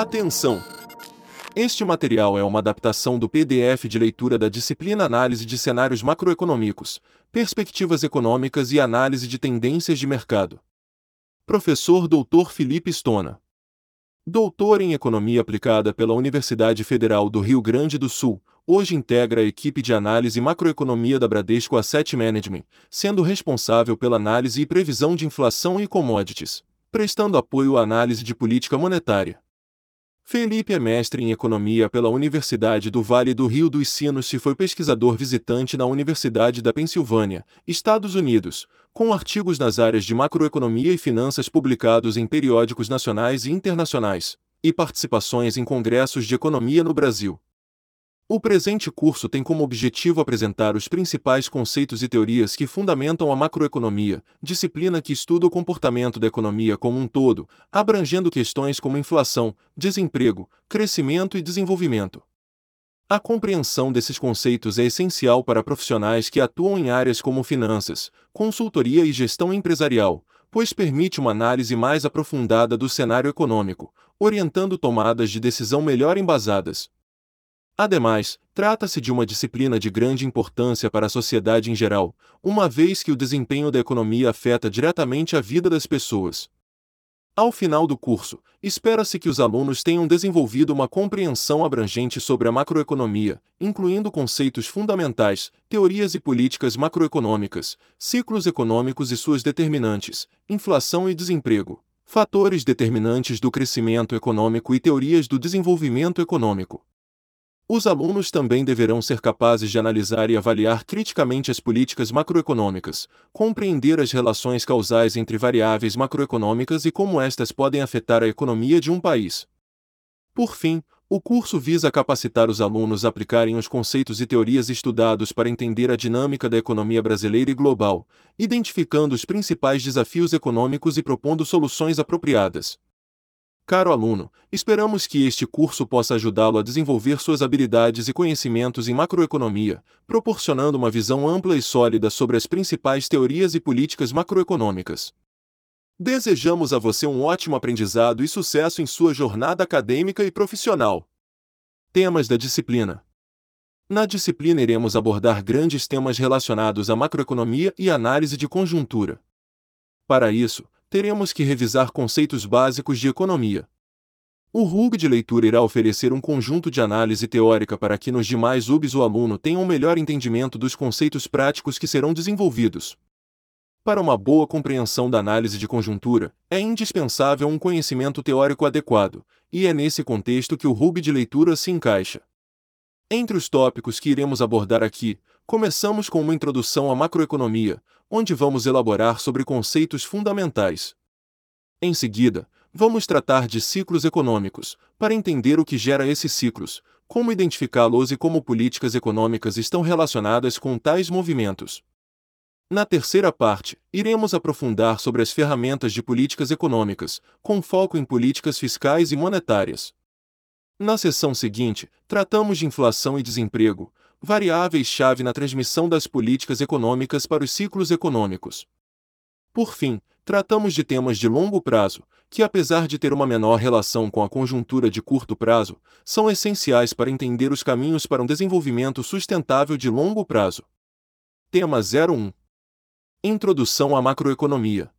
Atenção! Este material é uma adaptação do PDF de leitura da disciplina Análise de Cenários Macroeconômicos, Perspectivas Econômicas e Análise de Tendências de Mercado. Professor Dr. Felipe Stona. Doutor em Economia Aplicada pela Universidade Federal do Rio Grande do Sul, hoje integra a equipe de análise macroeconomia da Bradesco Asset Management, sendo responsável pela análise e previsão de inflação e commodities, prestando apoio à análise de política monetária. Felipe é mestre em economia pela Universidade do Vale do Rio dos Sinos e foi pesquisador visitante na Universidade da Pensilvânia, Estados Unidos, com artigos nas áreas de macroeconomia e finanças publicados em periódicos nacionais e internacionais, e participações em congressos de economia no Brasil. O presente curso tem como objetivo apresentar os principais conceitos e teorias que fundamentam a macroeconomia, disciplina que estuda o comportamento da economia como um todo, abrangendo questões como inflação, desemprego, crescimento e desenvolvimento. A compreensão desses conceitos é essencial para profissionais que atuam em áreas como finanças, consultoria e gestão empresarial, pois permite uma análise mais aprofundada do cenário econômico, orientando tomadas de decisão melhor embasadas, Ademais, trata-se de uma disciplina de grande importância para a sociedade em geral, uma vez que o desempenho da economia afeta diretamente a vida das pessoas. Ao final do curso, espera-se que os alunos tenham desenvolvido uma compreensão abrangente sobre a macroeconomia, incluindo conceitos fundamentais, teorias e políticas macroeconômicas, ciclos econômicos e suas determinantes, inflação e desemprego, fatores determinantes do crescimento econômico e teorias do desenvolvimento econômico. Os alunos também deverão ser capazes de analisar e avaliar criticamente as políticas macroeconômicas, compreender as relações causais entre variáveis macroeconômicas e como estas podem afetar a economia de um país. Por fim, o curso visa capacitar os alunos a aplicarem os conceitos e teorias estudados para entender a dinâmica da economia brasileira e global, identificando os principais desafios econômicos e propondo soluções apropriadas. Caro aluno, esperamos que este curso possa ajudá-lo a desenvolver suas habilidades e conhecimentos em macroeconomia, proporcionando uma visão ampla e sólida sobre as principais teorias e políticas macroeconômicas. Desejamos a você um ótimo aprendizado e sucesso em sua jornada acadêmica e profissional. Temas da disciplina: Na disciplina iremos abordar grandes temas relacionados à macroeconomia e análise de conjuntura. Para isso, teremos que revisar conceitos básicos de economia. O RUG de leitura irá oferecer um conjunto de análise teórica para que nos demais UBs o aluno tenha um melhor entendimento dos conceitos práticos que serão desenvolvidos. Para uma boa compreensão da análise de conjuntura, é indispensável um conhecimento teórico adequado, e é nesse contexto que o RUB de leitura se encaixa. Entre os tópicos que iremos abordar aqui, começamos com uma introdução à macroeconomia, onde vamos elaborar sobre conceitos fundamentais. Em seguida, vamos tratar de ciclos econômicos, para entender o que gera esses ciclos, como identificá-los e como políticas econômicas estão relacionadas com tais movimentos. Na terceira parte, iremos aprofundar sobre as ferramentas de políticas econômicas, com foco em políticas fiscais e monetárias. Na sessão seguinte, tratamos de inflação e desemprego, variáveis-chave na transmissão das políticas econômicas para os ciclos econômicos. Por fim, tratamos de temas de longo prazo, que apesar de ter uma menor relação com a conjuntura de curto prazo, são essenciais para entender os caminhos para um desenvolvimento sustentável de longo prazo. Tema 01 Introdução à macroeconomia.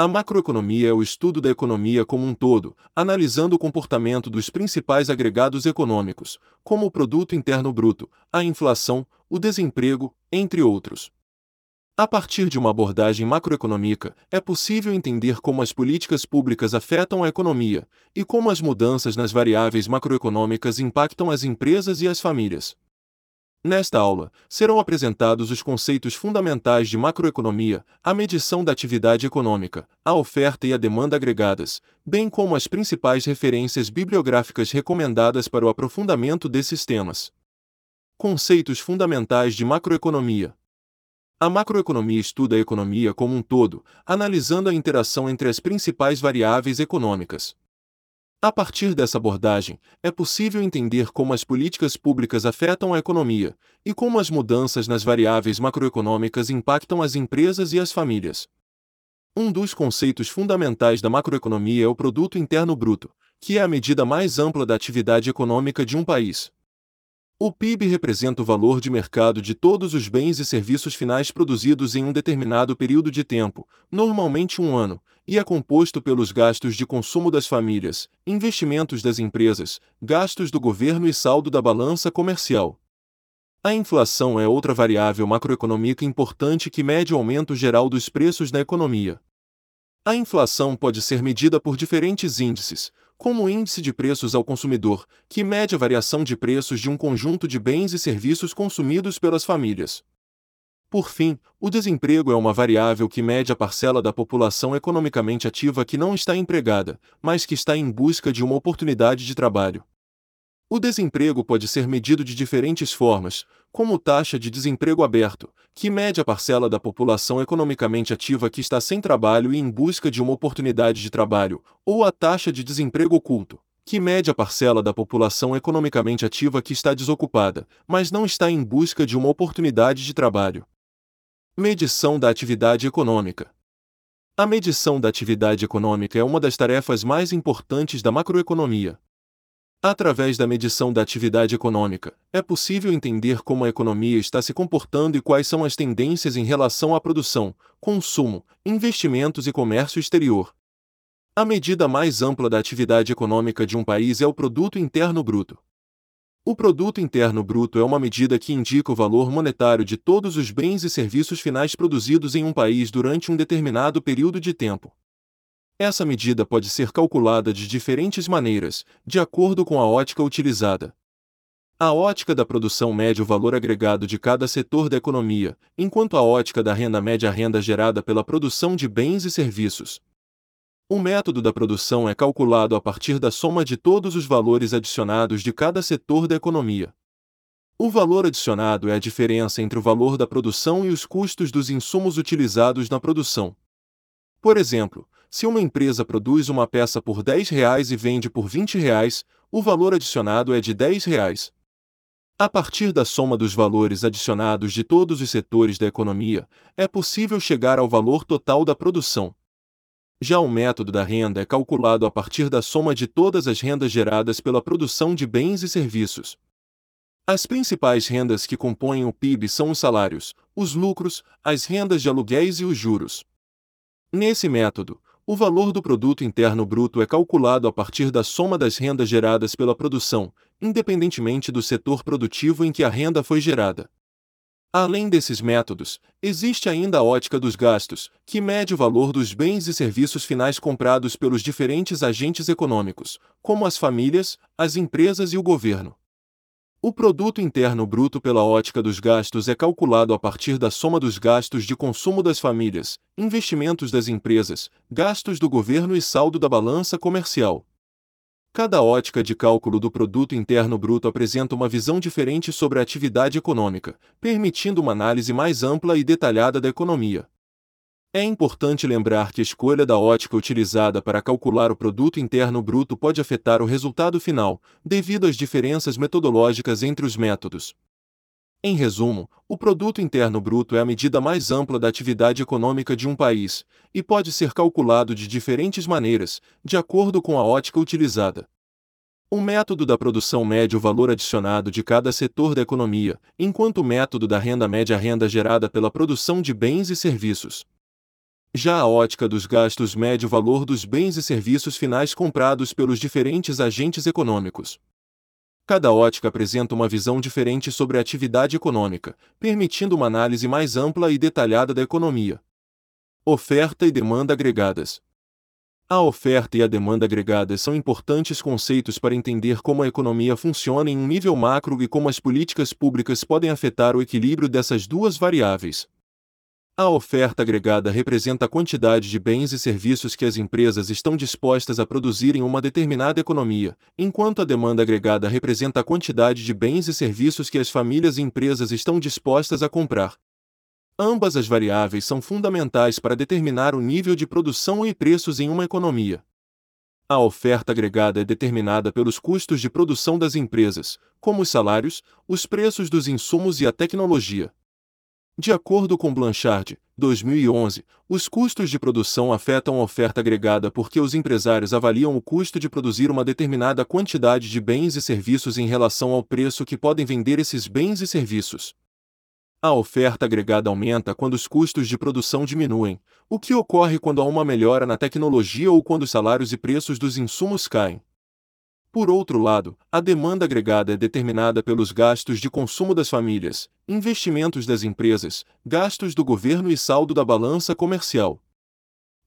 A macroeconomia é o estudo da economia como um todo, analisando o comportamento dos principais agregados econômicos, como o produto interno bruto, a inflação, o desemprego, entre outros. A partir de uma abordagem macroeconômica, é possível entender como as políticas públicas afetam a economia e como as mudanças nas variáveis macroeconômicas impactam as empresas e as famílias. Nesta aula, serão apresentados os conceitos fundamentais de macroeconomia, a medição da atividade econômica, a oferta e a demanda agregadas, bem como as principais referências bibliográficas recomendadas para o aprofundamento desses temas. Conceitos fundamentais de macroeconomia. A macroeconomia estuda a economia como um todo, analisando a interação entre as principais variáveis econômicas. A partir dessa abordagem, é possível entender como as políticas públicas afetam a economia e como as mudanças nas variáveis macroeconômicas impactam as empresas e as famílias. Um dos conceitos fundamentais da macroeconomia é o produto interno bruto, que é a medida mais ampla da atividade econômica de um país. O PIB representa o valor de mercado de todos os bens e serviços finais produzidos em um determinado período de tempo, normalmente um ano, e é composto pelos gastos de consumo das famílias, investimentos das empresas, gastos do governo e saldo da balança comercial. A inflação é outra variável macroeconômica importante que mede o aumento geral dos preços na economia. A inflação pode ser medida por diferentes índices, como o índice de preços ao consumidor, que mede a variação de preços de um conjunto de bens e serviços consumidos pelas famílias. Por fim, o desemprego é uma variável que mede a parcela da população economicamente ativa que não está empregada, mas que está em busca de uma oportunidade de trabalho. O desemprego pode ser medido de diferentes formas, como taxa de desemprego aberto, que mede a parcela da população economicamente ativa que está sem trabalho e em busca de uma oportunidade de trabalho, ou a taxa de desemprego oculto, que mede a parcela da população economicamente ativa que está desocupada, mas não está em busca de uma oportunidade de trabalho. Medição da atividade econômica. A medição da atividade econômica é uma das tarefas mais importantes da macroeconomia. Através da medição da atividade econômica, é possível entender como a economia está se comportando e quais são as tendências em relação à produção, consumo, investimentos e comércio exterior. A medida mais ampla da atividade econômica de um país é o Produto Interno Bruto. O Produto Interno Bruto é uma medida que indica o valor monetário de todos os bens e serviços finais produzidos em um país durante um determinado período de tempo. Essa medida pode ser calculada de diferentes maneiras, de acordo com a ótica utilizada. A ótica da produção mede o valor agregado de cada setor da economia, enquanto a ótica da renda mede a renda gerada pela produção de bens e serviços. O método da produção é calculado a partir da soma de todos os valores adicionados de cada setor da economia. O valor adicionado é a diferença entre o valor da produção e os custos dos insumos utilizados na produção. Por exemplo, se uma empresa produz uma peça por 10 reais e vende por 20 reais, o valor adicionado é de 10 reais. A partir da soma dos valores adicionados de todos os setores da economia, é possível chegar ao valor total da produção. Já o método da renda é calculado a partir da soma de todas as rendas geradas pela produção de bens e serviços. As principais rendas que compõem o PIB são os salários, os lucros, as rendas de aluguéis e os juros. Nesse método, o valor do produto interno bruto é calculado a partir da soma das rendas geradas pela produção, independentemente do setor produtivo em que a renda foi gerada. Além desses métodos, existe ainda a ótica dos gastos, que mede o valor dos bens e serviços finais comprados pelos diferentes agentes econômicos, como as famílias, as empresas e o governo. O produto interno bruto pela ótica dos gastos é calculado a partir da soma dos gastos de consumo das famílias, investimentos das empresas, gastos do governo e saldo da balança comercial. Cada ótica de cálculo do produto interno bruto apresenta uma visão diferente sobre a atividade econômica, permitindo uma análise mais ampla e detalhada da economia. É importante lembrar que a escolha da ótica utilizada para calcular o produto interno bruto pode afetar o resultado final, devido às diferenças metodológicas entre os métodos. Em resumo, o produto interno bruto é a medida mais ampla da atividade econômica de um país e pode ser calculado de diferentes maneiras, de acordo com a ótica utilizada. O método da produção mede o valor adicionado de cada setor da economia, enquanto o método da renda mede a renda gerada pela produção de bens e serviços. Já a ótica dos gastos mede o valor dos bens e serviços finais comprados pelos diferentes agentes econômicos. Cada ótica apresenta uma visão diferente sobre a atividade econômica, permitindo uma análise mais ampla e detalhada da economia. Oferta e demanda agregadas. A oferta e a demanda agregadas são importantes conceitos para entender como a economia funciona em um nível macro e como as políticas públicas podem afetar o equilíbrio dessas duas variáveis. A oferta agregada representa a quantidade de bens e serviços que as empresas estão dispostas a produzir em uma determinada economia, enquanto a demanda agregada representa a quantidade de bens e serviços que as famílias e empresas estão dispostas a comprar. Ambas as variáveis são fundamentais para determinar o nível de produção e preços em uma economia. A oferta agregada é determinada pelos custos de produção das empresas, como os salários, os preços dos insumos e a tecnologia. De acordo com Blanchard, 2011, os custos de produção afetam a oferta agregada porque os empresários avaliam o custo de produzir uma determinada quantidade de bens e serviços em relação ao preço que podem vender esses bens e serviços. A oferta agregada aumenta quando os custos de produção diminuem, o que ocorre quando há uma melhora na tecnologia ou quando os salários e preços dos insumos caem. Por outro lado, a demanda agregada é determinada pelos gastos de consumo das famílias, investimentos das empresas, gastos do governo e saldo da balança comercial.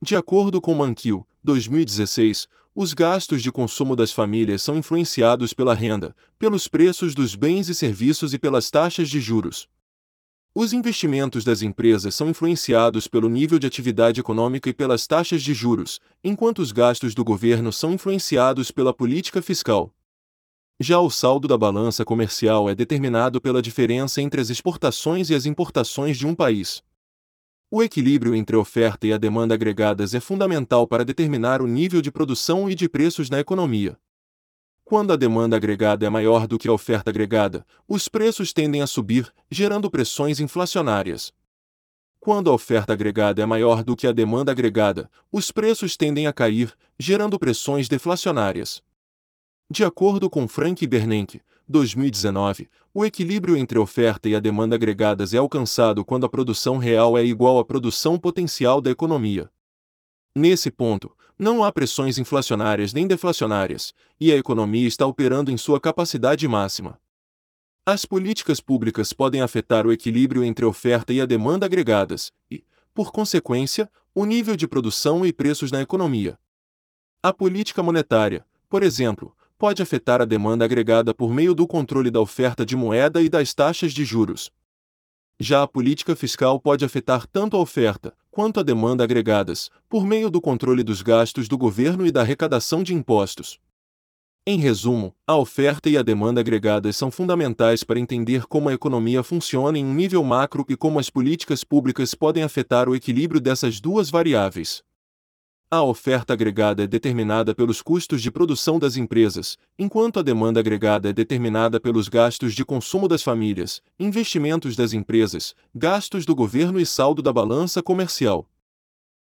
De acordo com Mankiw, 2016, os gastos de consumo das famílias são influenciados pela renda, pelos preços dos bens e serviços e pelas taxas de juros. Os investimentos das empresas são influenciados pelo nível de atividade econômica e pelas taxas de juros, enquanto os gastos do governo são influenciados pela política fiscal. Já o saldo da balança comercial é determinado pela diferença entre as exportações e as importações de um país. O equilíbrio entre a oferta e a demanda agregadas é fundamental para determinar o nível de produção e de preços na economia. Quando a demanda agregada é maior do que a oferta agregada, os preços tendem a subir, gerando pressões inflacionárias. Quando a oferta agregada é maior do que a demanda agregada, os preços tendem a cair, gerando pressões deflacionárias. De acordo com Frank Bernanke, 2019, o equilíbrio entre oferta e a demanda agregadas é alcançado quando a produção real é igual à produção potencial da economia. Nesse ponto, não há pressões inflacionárias nem deflacionárias, e a economia está operando em sua capacidade máxima. As políticas públicas podem afetar o equilíbrio entre a oferta e a demanda agregadas, e, por consequência, o nível de produção e preços na economia. A política monetária, por exemplo, pode afetar a demanda agregada por meio do controle da oferta de moeda e das taxas de juros. Já a política fiscal pode afetar tanto a oferta quanto a demanda agregadas, por meio do controle dos gastos do governo e da arrecadação de impostos. Em resumo, a oferta e a demanda agregadas são fundamentais para entender como a economia funciona em um nível macro e como as políticas públicas podem afetar o equilíbrio dessas duas variáveis. A oferta agregada é determinada pelos custos de produção das empresas, enquanto a demanda agregada é determinada pelos gastos de consumo das famílias, investimentos das empresas, gastos do governo e saldo da balança comercial.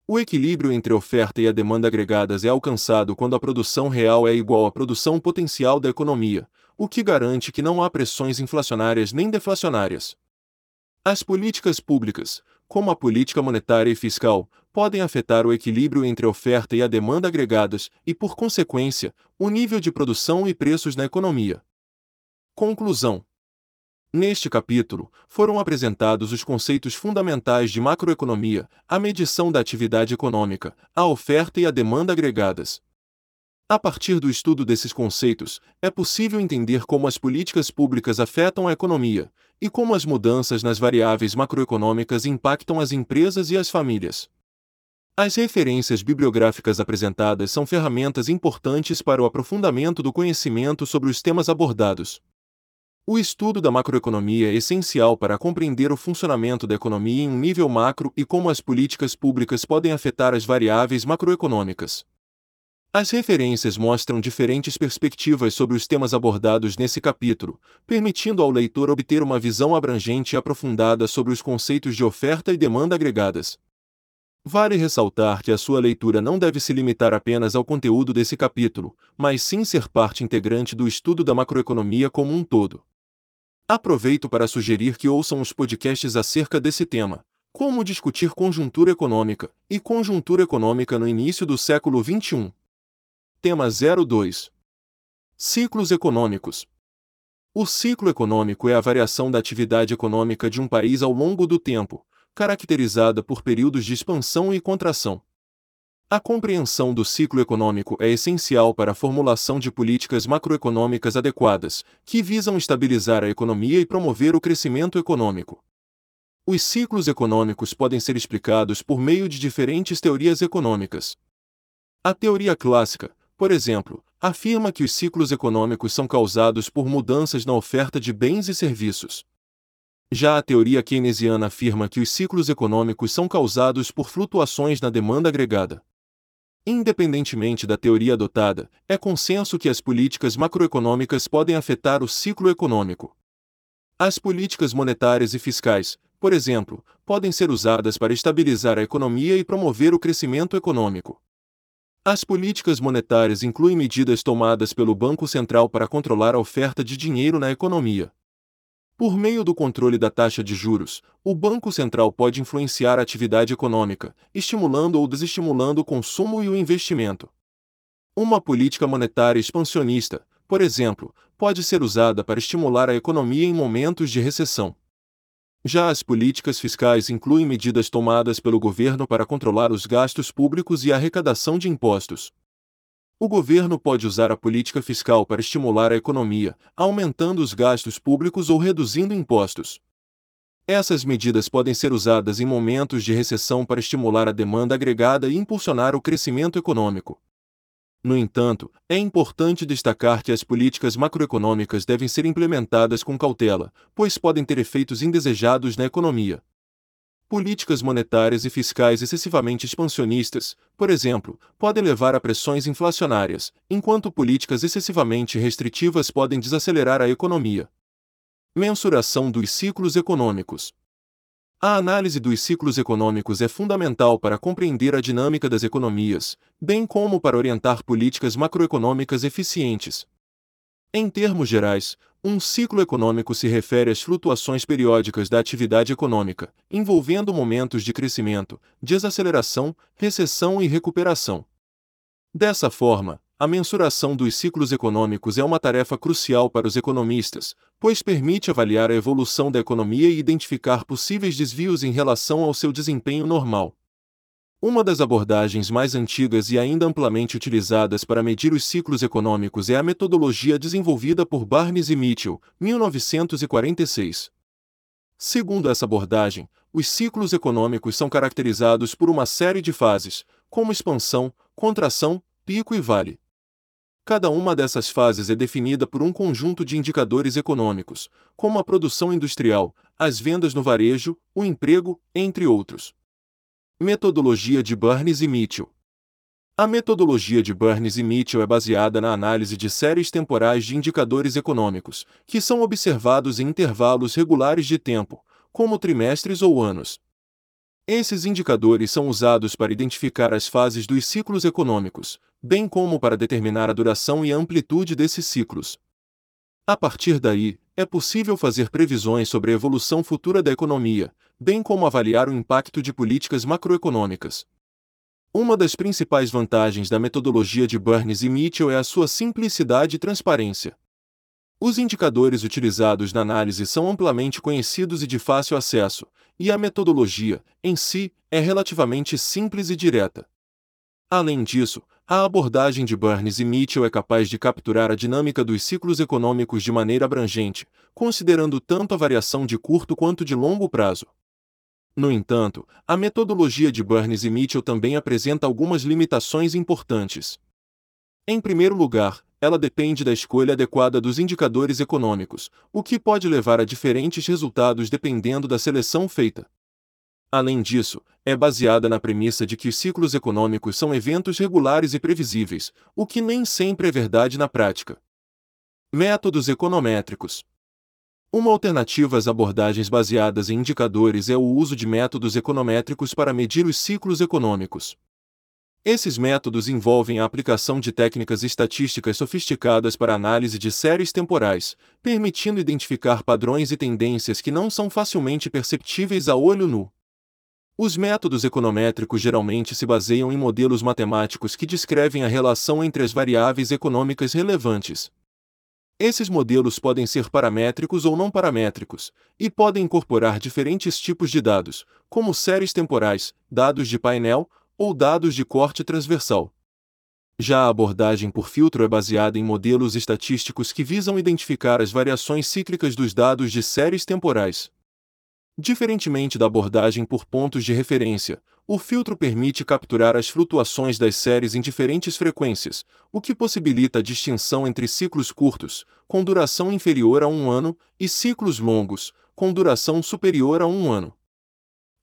O equilíbrio entre a oferta e a demanda agregadas é alcançado quando a produção real é igual à produção potencial da economia, o que garante que não há pressões inflacionárias nem deflacionárias. As políticas públicas, como a política monetária e fiscal, podem afetar o equilíbrio entre a oferta e a demanda agregadas e, por consequência, o nível de produção e preços na economia. Conclusão: Neste capítulo, foram apresentados os conceitos fundamentais de macroeconomia, a medição da atividade econômica, a oferta e a demanda agregadas. A partir do estudo desses conceitos, é possível entender como as políticas públicas afetam a economia, e como as mudanças nas variáveis macroeconômicas impactam as empresas e as famílias. As referências bibliográficas apresentadas são ferramentas importantes para o aprofundamento do conhecimento sobre os temas abordados. O estudo da macroeconomia é essencial para compreender o funcionamento da economia em um nível macro e como as políticas públicas podem afetar as variáveis macroeconômicas. As referências mostram diferentes perspectivas sobre os temas abordados nesse capítulo, permitindo ao leitor obter uma visão abrangente e aprofundada sobre os conceitos de oferta e demanda agregadas. Vale ressaltar que a sua leitura não deve se limitar apenas ao conteúdo desse capítulo, mas sim ser parte integrante do estudo da macroeconomia como um todo. Aproveito para sugerir que ouçam os podcasts acerca desse tema, como discutir conjuntura econômica e conjuntura econômica no início do século XXI. Tema 02 Ciclos econômicos. O ciclo econômico é a variação da atividade econômica de um país ao longo do tempo, caracterizada por períodos de expansão e contração. A compreensão do ciclo econômico é essencial para a formulação de políticas macroeconômicas adequadas, que visam estabilizar a economia e promover o crescimento econômico. Os ciclos econômicos podem ser explicados por meio de diferentes teorias econômicas. A teoria clássica, por exemplo, afirma que os ciclos econômicos são causados por mudanças na oferta de bens e serviços. Já a teoria keynesiana afirma que os ciclos econômicos são causados por flutuações na demanda agregada. Independentemente da teoria adotada, é consenso que as políticas macroeconômicas podem afetar o ciclo econômico. As políticas monetárias e fiscais, por exemplo, podem ser usadas para estabilizar a economia e promover o crescimento econômico. As políticas monetárias incluem medidas tomadas pelo Banco Central para controlar a oferta de dinheiro na economia. Por meio do controle da taxa de juros, o Banco Central pode influenciar a atividade econômica, estimulando ou desestimulando o consumo e o investimento. Uma política monetária expansionista, por exemplo, pode ser usada para estimular a economia em momentos de recessão. Já as políticas fiscais incluem medidas tomadas pelo governo para controlar os gastos públicos e a arrecadação de impostos. O governo pode usar a política fiscal para estimular a economia, aumentando os gastos públicos ou reduzindo impostos. Essas medidas podem ser usadas em momentos de recessão para estimular a demanda agregada e impulsionar o crescimento econômico. No entanto, é importante destacar que as políticas macroeconômicas devem ser implementadas com cautela, pois podem ter efeitos indesejados na economia. Políticas monetárias e fiscais excessivamente expansionistas, por exemplo, podem levar a pressões inflacionárias, enquanto políticas excessivamente restritivas podem desacelerar a economia. Mensuração dos ciclos econômicos. A análise dos ciclos econômicos é fundamental para compreender a dinâmica das economias, bem como para orientar políticas macroeconômicas eficientes. Em termos gerais, um ciclo econômico se refere às flutuações periódicas da atividade econômica, envolvendo momentos de crescimento, desaceleração, recessão e recuperação. Dessa forma, a mensuração dos ciclos econômicos é uma tarefa crucial para os economistas, pois permite avaliar a evolução da economia e identificar possíveis desvios em relação ao seu desempenho normal. Uma das abordagens mais antigas e ainda amplamente utilizadas para medir os ciclos econômicos é a metodologia desenvolvida por Barnes e Mitchell, 1946. Segundo essa abordagem, os ciclos econômicos são caracterizados por uma série de fases, como expansão, contração, pico e vale. Cada uma dessas fases é definida por um conjunto de indicadores econômicos, como a produção industrial, as vendas no varejo, o emprego, entre outros. Metodologia de Burns e Mitchell A metodologia de Burns e Mitchell é baseada na análise de séries temporais de indicadores econômicos, que são observados em intervalos regulares de tempo, como trimestres ou anos. Esses indicadores são usados para identificar as fases dos ciclos econômicos, bem como para determinar a duração e a amplitude desses ciclos. A partir daí, é possível fazer previsões sobre a evolução futura da economia, bem como avaliar o impacto de políticas macroeconômicas. Uma das principais vantagens da metodologia de Burns e Mitchell é a sua simplicidade e transparência. Os indicadores utilizados na análise são amplamente conhecidos e de fácil acesso, e a metodologia, em si, é relativamente simples e direta. Além disso, a abordagem de Burns e Mitchell é capaz de capturar a dinâmica dos ciclos econômicos de maneira abrangente, considerando tanto a variação de curto quanto de longo prazo. No entanto, a metodologia de Burns e Mitchell também apresenta algumas limitações importantes. Em primeiro lugar, ela depende da escolha adequada dos indicadores econômicos, o que pode levar a diferentes resultados dependendo da seleção feita. Além disso, é baseada na premissa de que os ciclos econômicos são eventos regulares e previsíveis, o que nem sempre é verdade na prática. Métodos econométricos. Uma alternativa às abordagens baseadas em indicadores é o uso de métodos econométricos para medir os ciclos econômicos. Esses métodos envolvem a aplicação de técnicas estatísticas sofisticadas para análise de séries temporais, permitindo identificar padrões e tendências que não são facilmente perceptíveis a olho nu. Os métodos econométricos geralmente se baseiam em modelos matemáticos que descrevem a relação entre as variáveis econômicas relevantes. Esses modelos podem ser paramétricos ou não paramétricos, e podem incorporar diferentes tipos de dados, como séries temporais, dados de painel, ou dados de corte transversal. Já a abordagem por filtro é baseada em modelos estatísticos que visam identificar as variações cíclicas dos dados de séries temporais. Diferentemente da abordagem por pontos de referência, o filtro permite capturar as flutuações das séries em diferentes frequências, o que possibilita a distinção entre ciclos curtos, com duração inferior a um ano, e ciclos longos, com duração superior a um ano.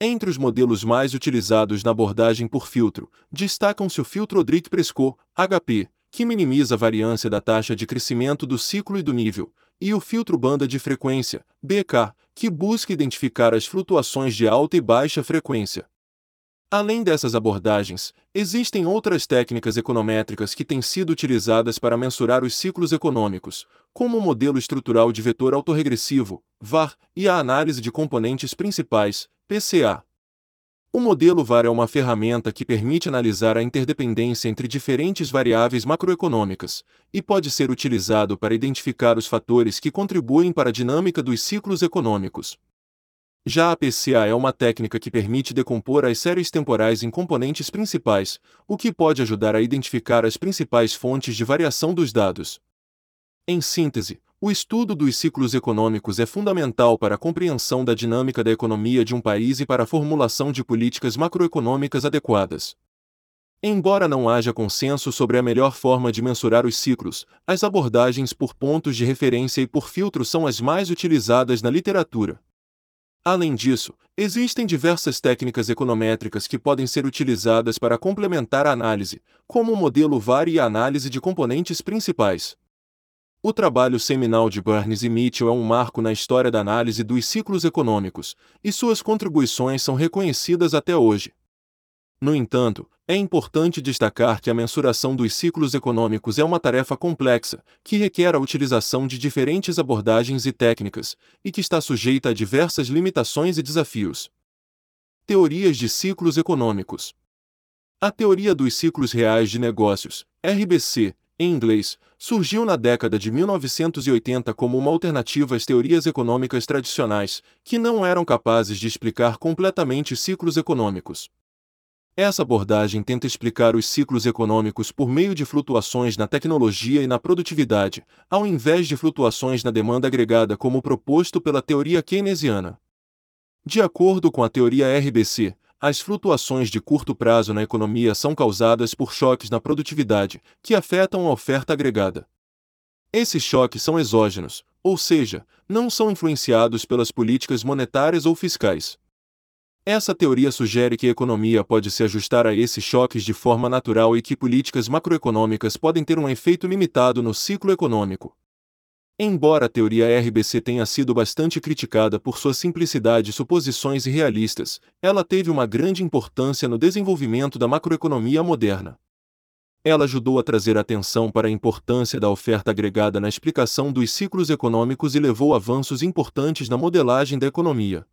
Entre os modelos mais utilizados na abordagem por filtro, destacam-se o filtro Odrick-Prescott, HP, que minimiza a variância da taxa de crescimento do ciclo e do nível, e o filtro banda de frequência, BK, que busca identificar as flutuações de alta e baixa frequência. Além dessas abordagens, existem outras técnicas econométricas que têm sido utilizadas para mensurar os ciclos econômicos, como o modelo estrutural de vetor autorregressivo, VAR, e a análise de componentes principais, PCA. O modelo VAR é uma ferramenta que permite analisar a interdependência entre diferentes variáveis macroeconômicas, e pode ser utilizado para identificar os fatores que contribuem para a dinâmica dos ciclos econômicos. Já a PCA é uma técnica que permite decompor as séries temporais em componentes principais, o que pode ajudar a identificar as principais fontes de variação dos dados. Em síntese, o estudo dos ciclos econômicos é fundamental para a compreensão da dinâmica da economia de um país e para a formulação de políticas macroeconômicas adequadas. Embora não haja consenso sobre a melhor forma de mensurar os ciclos, as abordagens por pontos de referência e por filtro são as mais utilizadas na literatura. Além disso, existem diversas técnicas econométricas que podem ser utilizadas para complementar a análise, como o modelo VAR e a análise de componentes principais. O trabalho seminal de Burns e Mitchell é um marco na história da análise dos ciclos econômicos, e suas contribuições são reconhecidas até hoje. No entanto, é importante destacar que a mensuração dos ciclos econômicos é uma tarefa complexa, que requer a utilização de diferentes abordagens e técnicas, e que está sujeita a diversas limitações e desafios. Teorias de ciclos econômicos. A teoria dos ciclos reais de negócios, RBC, em inglês, surgiu na década de 1980 como uma alternativa às teorias econômicas tradicionais, que não eram capazes de explicar completamente ciclos econômicos. Essa abordagem tenta explicar os ciclos econômicos por meio de flutuações na tecnologia e na produtividade, ao invés de flutuações na demanda agregada como proposto pela teoria keynesiana. De acordo com a teoria RBC, as flutuações de curto prazo na economia são causadas por choques na produtividade, que afetam a oferta agregada. Esses choques são exógenos, ou seja, não são influenciados pelas políticas monetárias ou fiscais. Essa teoria sugere que a economia pode se ajustar a esses choques de forma natural e que políticas macroeconômicas podem ter um efeito limitado no ciclo econômico. Embora a teoria RBC tenha sido bastante criticada por sua simplicidade e suposições irrealistas, ela teve uma grande importância no desenvolvimento da macroeconomia moderna. Ela ajudou a trazer atenção para a importância da oferta agregada na explicação dos ciclos econômicos e levou avanços importantes na modelagem da economia.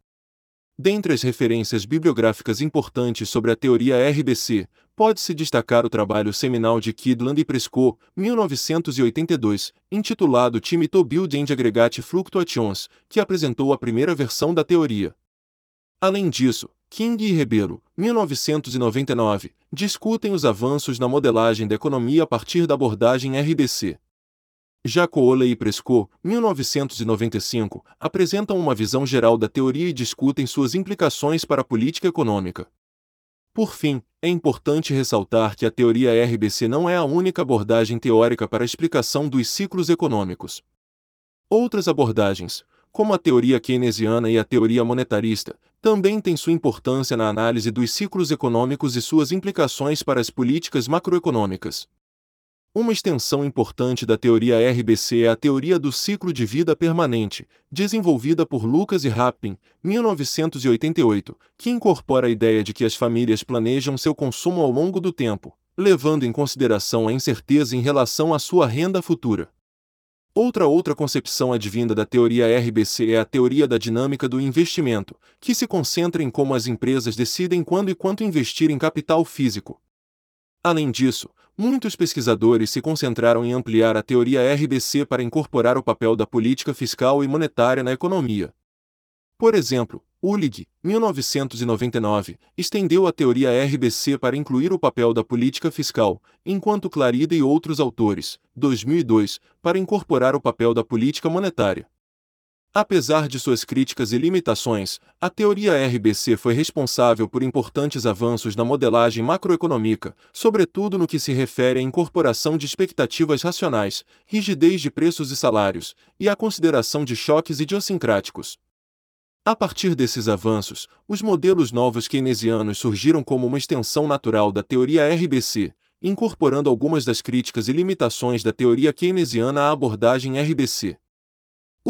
Dentre as referências bibliográficas importantes sobre a teoria RBC, pode-se destacar o trabalho seminal de Kidland e Prescott, 1982, intitulado Time to Build and Aggregate Fluctuations, que apresentou a primeira versão da teoria. Além disso, King e Rebelo, 1999, discutem os avanços na modelagem da economia a partir da abordagem RBC. Jacoole e Prescott, 1995, apresentam uma visão geral da teoria e discutem suas implicações para a política econômica. Por fim, é importante ressaltar que a teoria RBC não é a única abordagem teórica para a explicação dos ciclos econômicos. Outras abordagens, como a teoria keynesiana e a teoria monetarista, também têm sua importância na análise dos ciclos econômicos e suas implicações para as políticas macroeconômicas. Uma extensão importante da teoria RBC é a teoria do ciclo de vida permanente, desenvolvida por Lucas e Rappin, 1988, que incorpora a ideia de que as famílias planejam seu consumo ao longo do tempo, levando em consideração a incerteza em relação à sua renda futura. Outra outra concepção advinda da teoria RBC é a teoria da dinâmica do investimento, que se concentra em como as empresas decidem quando e quanto investir em capital físico. Além disso, muitos pesquisadores se concentraram em ampliar a teoria RBC para incorporar o papel da política fiscal e monetária na economia. Por exemplo, Ullig, 1999, estendeu a teoria RBC para incluir o papel da política fiscal, enquanto Clarida e outros autores, 2002, para incorporar o papel da política monetária. Apesar de suas críticas e limitações, a teoria RBC foi responsável por importantes avanços na modelagem macroeconômica, sobretudo no que se refere à incorporação de expectativas racionais, rigidez de preços e salários, e à consideração de choques idiosincráticos. A partir desses avanços, os modelos novos keynesianos surgiram como uma extensão natural da teoria RBC, incorporando algumas das críticas e limitações da teoria keynesiana à abordagem RBC.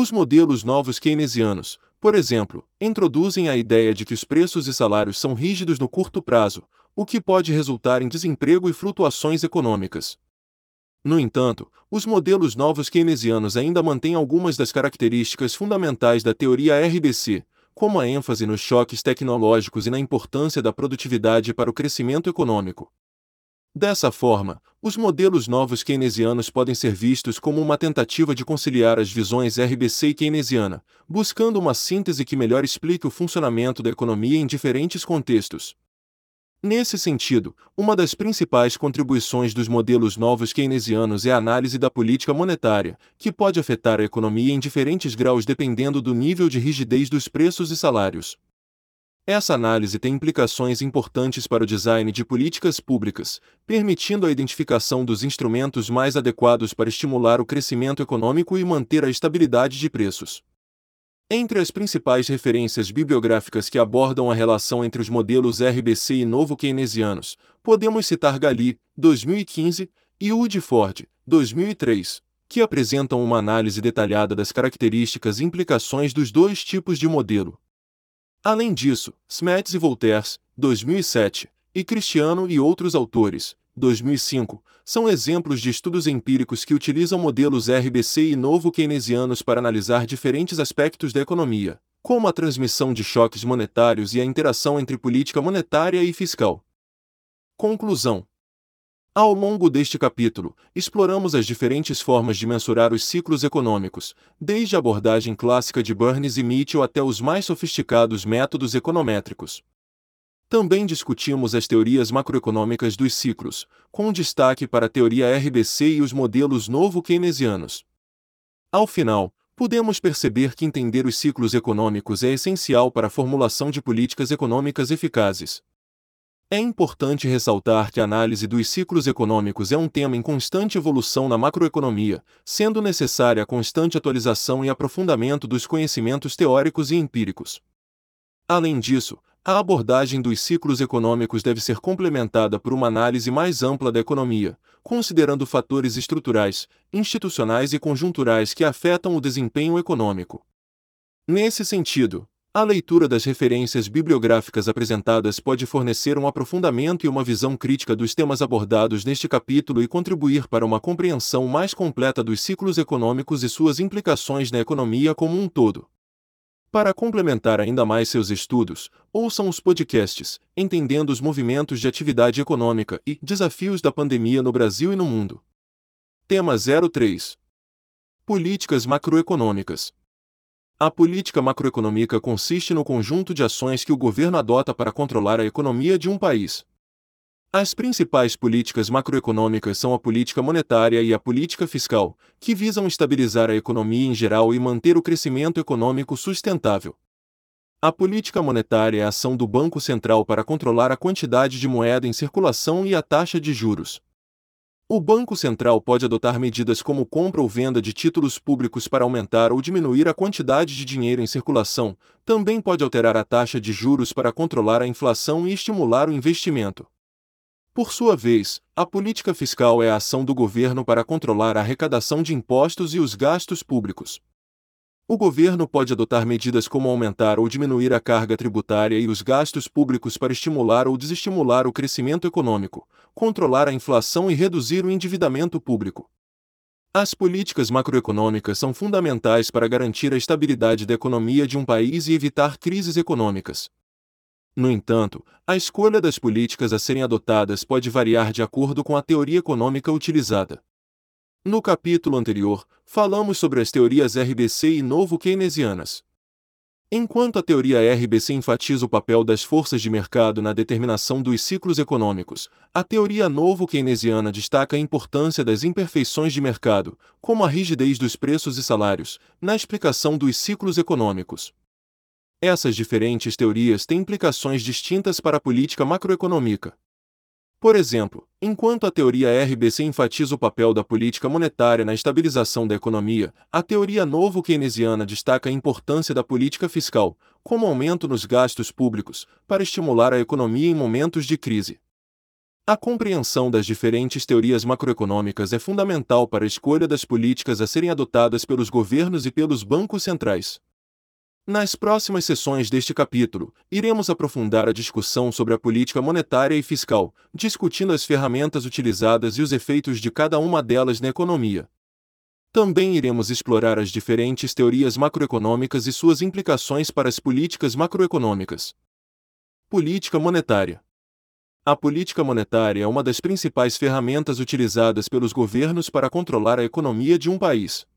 Os modelos novos keynesianos, por exemplo, introduzem a ideia de que os preços e salários são rígidos no curto prazo, o que pode resultar em desemprego e flutuações econômicas. No entanto, os modelos novos keynesianos ainda mantêm algumas das características fundamentais da teoria RBC, como a ênfase nos choques tecnológicos e na importância da produtividade para o crescimento econômico. Dessa forma, os modelos novos keynesianos podem ser vistos como uma tentativa de conciliar as visões RBC e keynesiana, buscando uma síntese que melhor explique o funcionamento da economia em diferentes contextos. Nesse sentido, uma das principais contribuições dos modelos novos keynesianos é a análise da política monetária, que pode afetar a economia em diferentes graus dependendo do nível de rigidez dos preços e salários. Essa análise tem implicações importantes para o design de políticas públicas, permitindo a identificação dos instrumentos mais adequados para estimular o crescimento econômico e manter a estabilidade de preços. Entre as principais referências bibliográficas que abordam a relação entre os modelos RBC e novo keynesianos, podemos citar Gali, 2015, e Woodford, 2003, que apresentam uma análise detalhada das características e implicações dos dois tipos de modelo. Além disso, Smets e Voltaires, 2007, e Cristiano e outros autores, 2005, são exemplos de estudos empíricos que utilizam modelos RBC e novo keynesianos para analisar diferentes aspectos da economia, como a transmissão de choques monetários e a interação entre política monetária e fiscal. Conclusão: Ao longo deste capítulo, exploramos as diferentes formas de mensurar os ciclos econômicos, desde a abordagem clássica de Burns e Mitchell até os mais sofisticados métodos econométricos. Também discutimos as teorias macroeconômicas dos ciclos, com destaque para a teoria RBC e os modelos novo-keynesianos. Ao final, podemos perceber que entender os ciclos econômicos é essencial para a formulação de políticas econômicas eficazes. É importante ressaltar que a análise dos ciclos econômicos é um tema em constante evolução na macroeconomia, sendo necessária a constante atualização e aprofundamento dos conhecimentos teóricos e empíricos. Além disso, a abordagem dos ciclos econômicos deve ser complementada por uma análise mais ampla da economia, considerando fatores estruturais, institucionais e conjunturais que afetam o desempenho econômico. Nesse sentido, a leitura das referências bibliográficas apresentadas pode fornecer um aprofundamento e uma visão crítica dos temas abordados neste capítulo e contribuir para uma compreensão mais completa dos ciclos econômicos e suas implicações na economia como um todo. Para complementar ainda mais seus estudos, ouçam os podcasts Entendendo os Movimentos de Atividade Econômica e Desafios da Pandemia no Brasil e no Mundo. Tema 03 Políticas macroeconômicas. A política macroeconômica consiste no conjunto de ações que o governo adota para controlar a economia de um país. As principais políticas macroeconômicas são a política monetária e a política fiscal, que visam estabilizar a economia em geral e manter o crescimento econômico sustentável. A política monetária é a ação do Banco Central para controlar a quantidade de moeda em circulação e a taxa de juros. O Banco Central pode adotar medidas como compra ou venda de títulos públicos para aumentar ou diminuir a quantidade de dinheiro em circulação, também pode alterar a taxa de juros para controlar a inflação e estimular o investimento. Por sua vez, a política fiscal é a ação do governo para controlar a arrecadação de impostos e os gastos públicos. O governo pode adotar medidas como aumentar ou diminuir a carga tributária e os gastos públicos para estimular ou desestimular o crescimento econômico, controlar a inflação e reduzir o endividamento público. As políticas macroeconômicas são fundamentais para garantir a estabilidade da economia de um país e evitar crises econômicas. No entanto, a escolha das políticas a serem adotadas pode variar de acordo com a teoria econômica utilizada. No capítulo anterior, falamos sobre as teorias RBC e novo-keynesianas. Enquanto a teoria RBC enfatiza o papel das forças de mercado na determinação dos ciclos econômicos, a teoria novo-keynesiana destaca a importância das imperfeições de mercado, como a rigidez dos preços e salários, na explicação dos ciclos econômicos. Essas diferentes teorias têm implicações distintas para a política macroeconômica. Por exemplo, enquanto a teoria RBC enfatiza o papel da política monetária na estabilização da economia, a teoria novo-keynesiana destaca a importância da política fiscal, como aumento nos gastos públicos, para estimular a economia em momentos de crise. A compreensão das diferentes teorias macroeconômicas é fundamental para a escolha das políticas a serem adotadas pelos governos e pelos bancos centrais. Nas próximas sessões deste capítulo, iremos aprofundar a discussão sobre a política monetária e fiscal, discutindo as ferramentas utilizadas e os efeitos de cada uma delas na economia. Também iremos explorar as diferentes teorias macroeconômicas e suas implicações para as políticas macroeconômicas. Política monetária. A política monetária é uma das principais ferramentas utilizadas pelos governos para controlar a economia de um país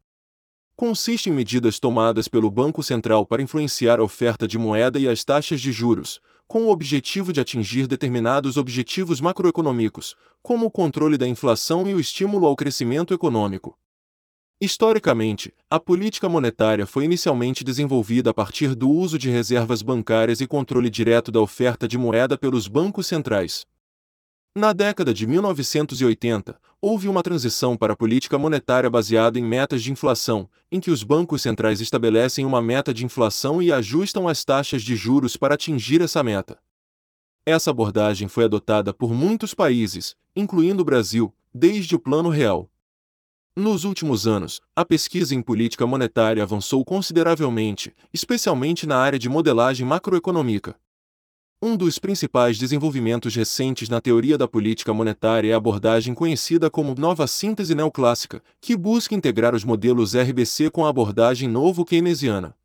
consiste em medidas tomadas pelo Banco Central para influenciar a oferta de moeda e as taxas de juros, com o objetivo de atingir determinados objetivos macroeconômicos, como o controle da inflação e o estímulo ao crescimento econômico. Historicamente, a política monetária foi inicialmente desenvolvida a partir do uso de reservas bancárias e controle direto da oferta de moeda pelos bancos centrais. Na década de 1980, houve uma transição para a política monetária baseada em metas de inflação, em que os bancos centrais estabelecem uma meta de inflação e ajustam as taxas de juros para atingir essa meta. Essa abordagem foi adotada por muitos países, incluindo o Brasil, desde o Plano Real. Nos últimos anos, a pesquisa em política monetária avançou consideravelmente, especialmente na área de modelagem macroeconômica. Um dos principais desenvolvimentos recentes na teoria da política monetária é a abordagem conhecida como nova síntese neoclássica, que busca integrar os modelos RBC com a abordagem novo keynesiana.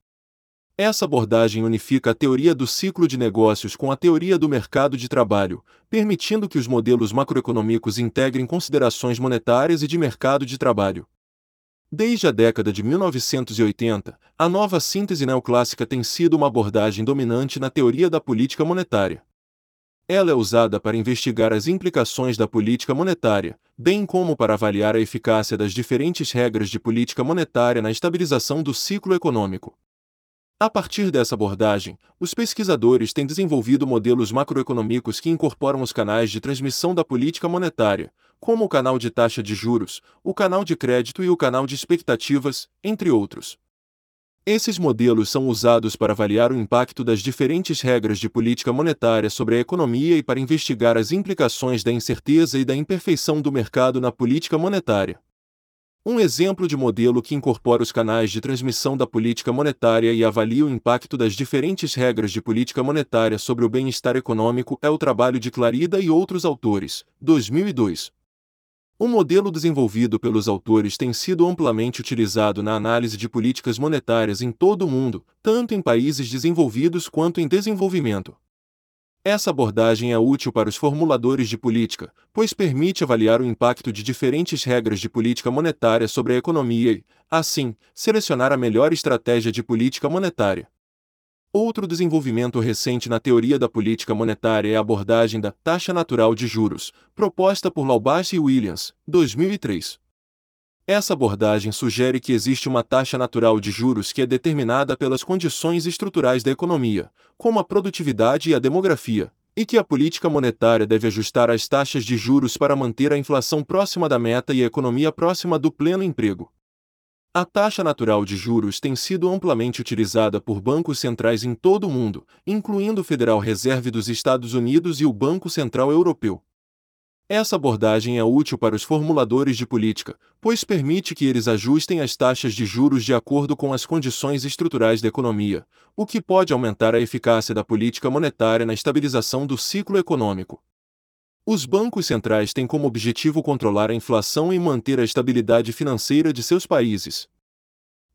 Essa abordagem unifica a teoria do ciclo de negócios com a teoria do mercado de trabalho, permitindo que os modelos macroeconômicos integrem considerações monetárias e de mercado de trabalho. Desde a década de 1980, a nova síntese neoclássica tem sido uma abordagem dominante na teoria da política monetária. Ela é usada para investigar as implicações da política monetária, bem como para avaliar a eficácia das diferentes regras de política monetária na estabilização do ciclo econômico. A partir dessa abordagem, os pesquisadores têm desenvolvido modelos macroeconômicos que incorporam os canais de transmissão da política monetária, como o canal de taxa de juros, o canal de crédito e o canal de expectativas, entre outros. Esses modelos são usados para avaliar o impacto das diferentes regras de política monetária sobre a economia e para investigar as implicações da incerteza e da imperfeição do mercado na política monetária. Um exemplo de modelo que incorpora os canais de transmissão da política monetária e avalia o impacto das diferentes regras de política monetária sobre o bem-estar econômico é o trabalho de Clarida e outros autores, 2002. O modelo desenvolvido pelos autores tem sido amplamente utilizado na análise de políticas monetárias em todo o mundo, tanto em países desenvolvidos quanto em desenvolvimento. Essa abordagem é útil para os formuladores de política, pois permite avaliar o impacto de diferentes regras de política monetária sobre a economia e, assim, selecionar a melhor estratégia de política monetária. Outro desenvolvimento recente na teoria da política monetária é a abordagem da taxa natural de juros, proposta por Laubach e Williams, 2003. Essa abordagem sugere que existe uma taxa natural de juros que é determinada pelas condições estruturais da economia, como a produtividade e a demografia, e que a política monetária deve ajustar as taxas de juros para manter a inflação próxima da meta e a economia próxima do pleno emprego. A taxa natural de juros tem sido amplamente utilizada por bancos centrais em todo o mundo, incluindo o Federal Reserve dos Estados Unidos e o Banco Central Europeu. Essa abordagem é útil para os formuladores de política, pois permite que eles ajustem as taxas de juros de acordo com as condições estruturais da economia, o que pode aumentar a eficácia da política monetária na estabilização do ciclo econômico. Os bancos centrais têm como objetivo controlar a inflação e manter a estabilidade financeira de seus países.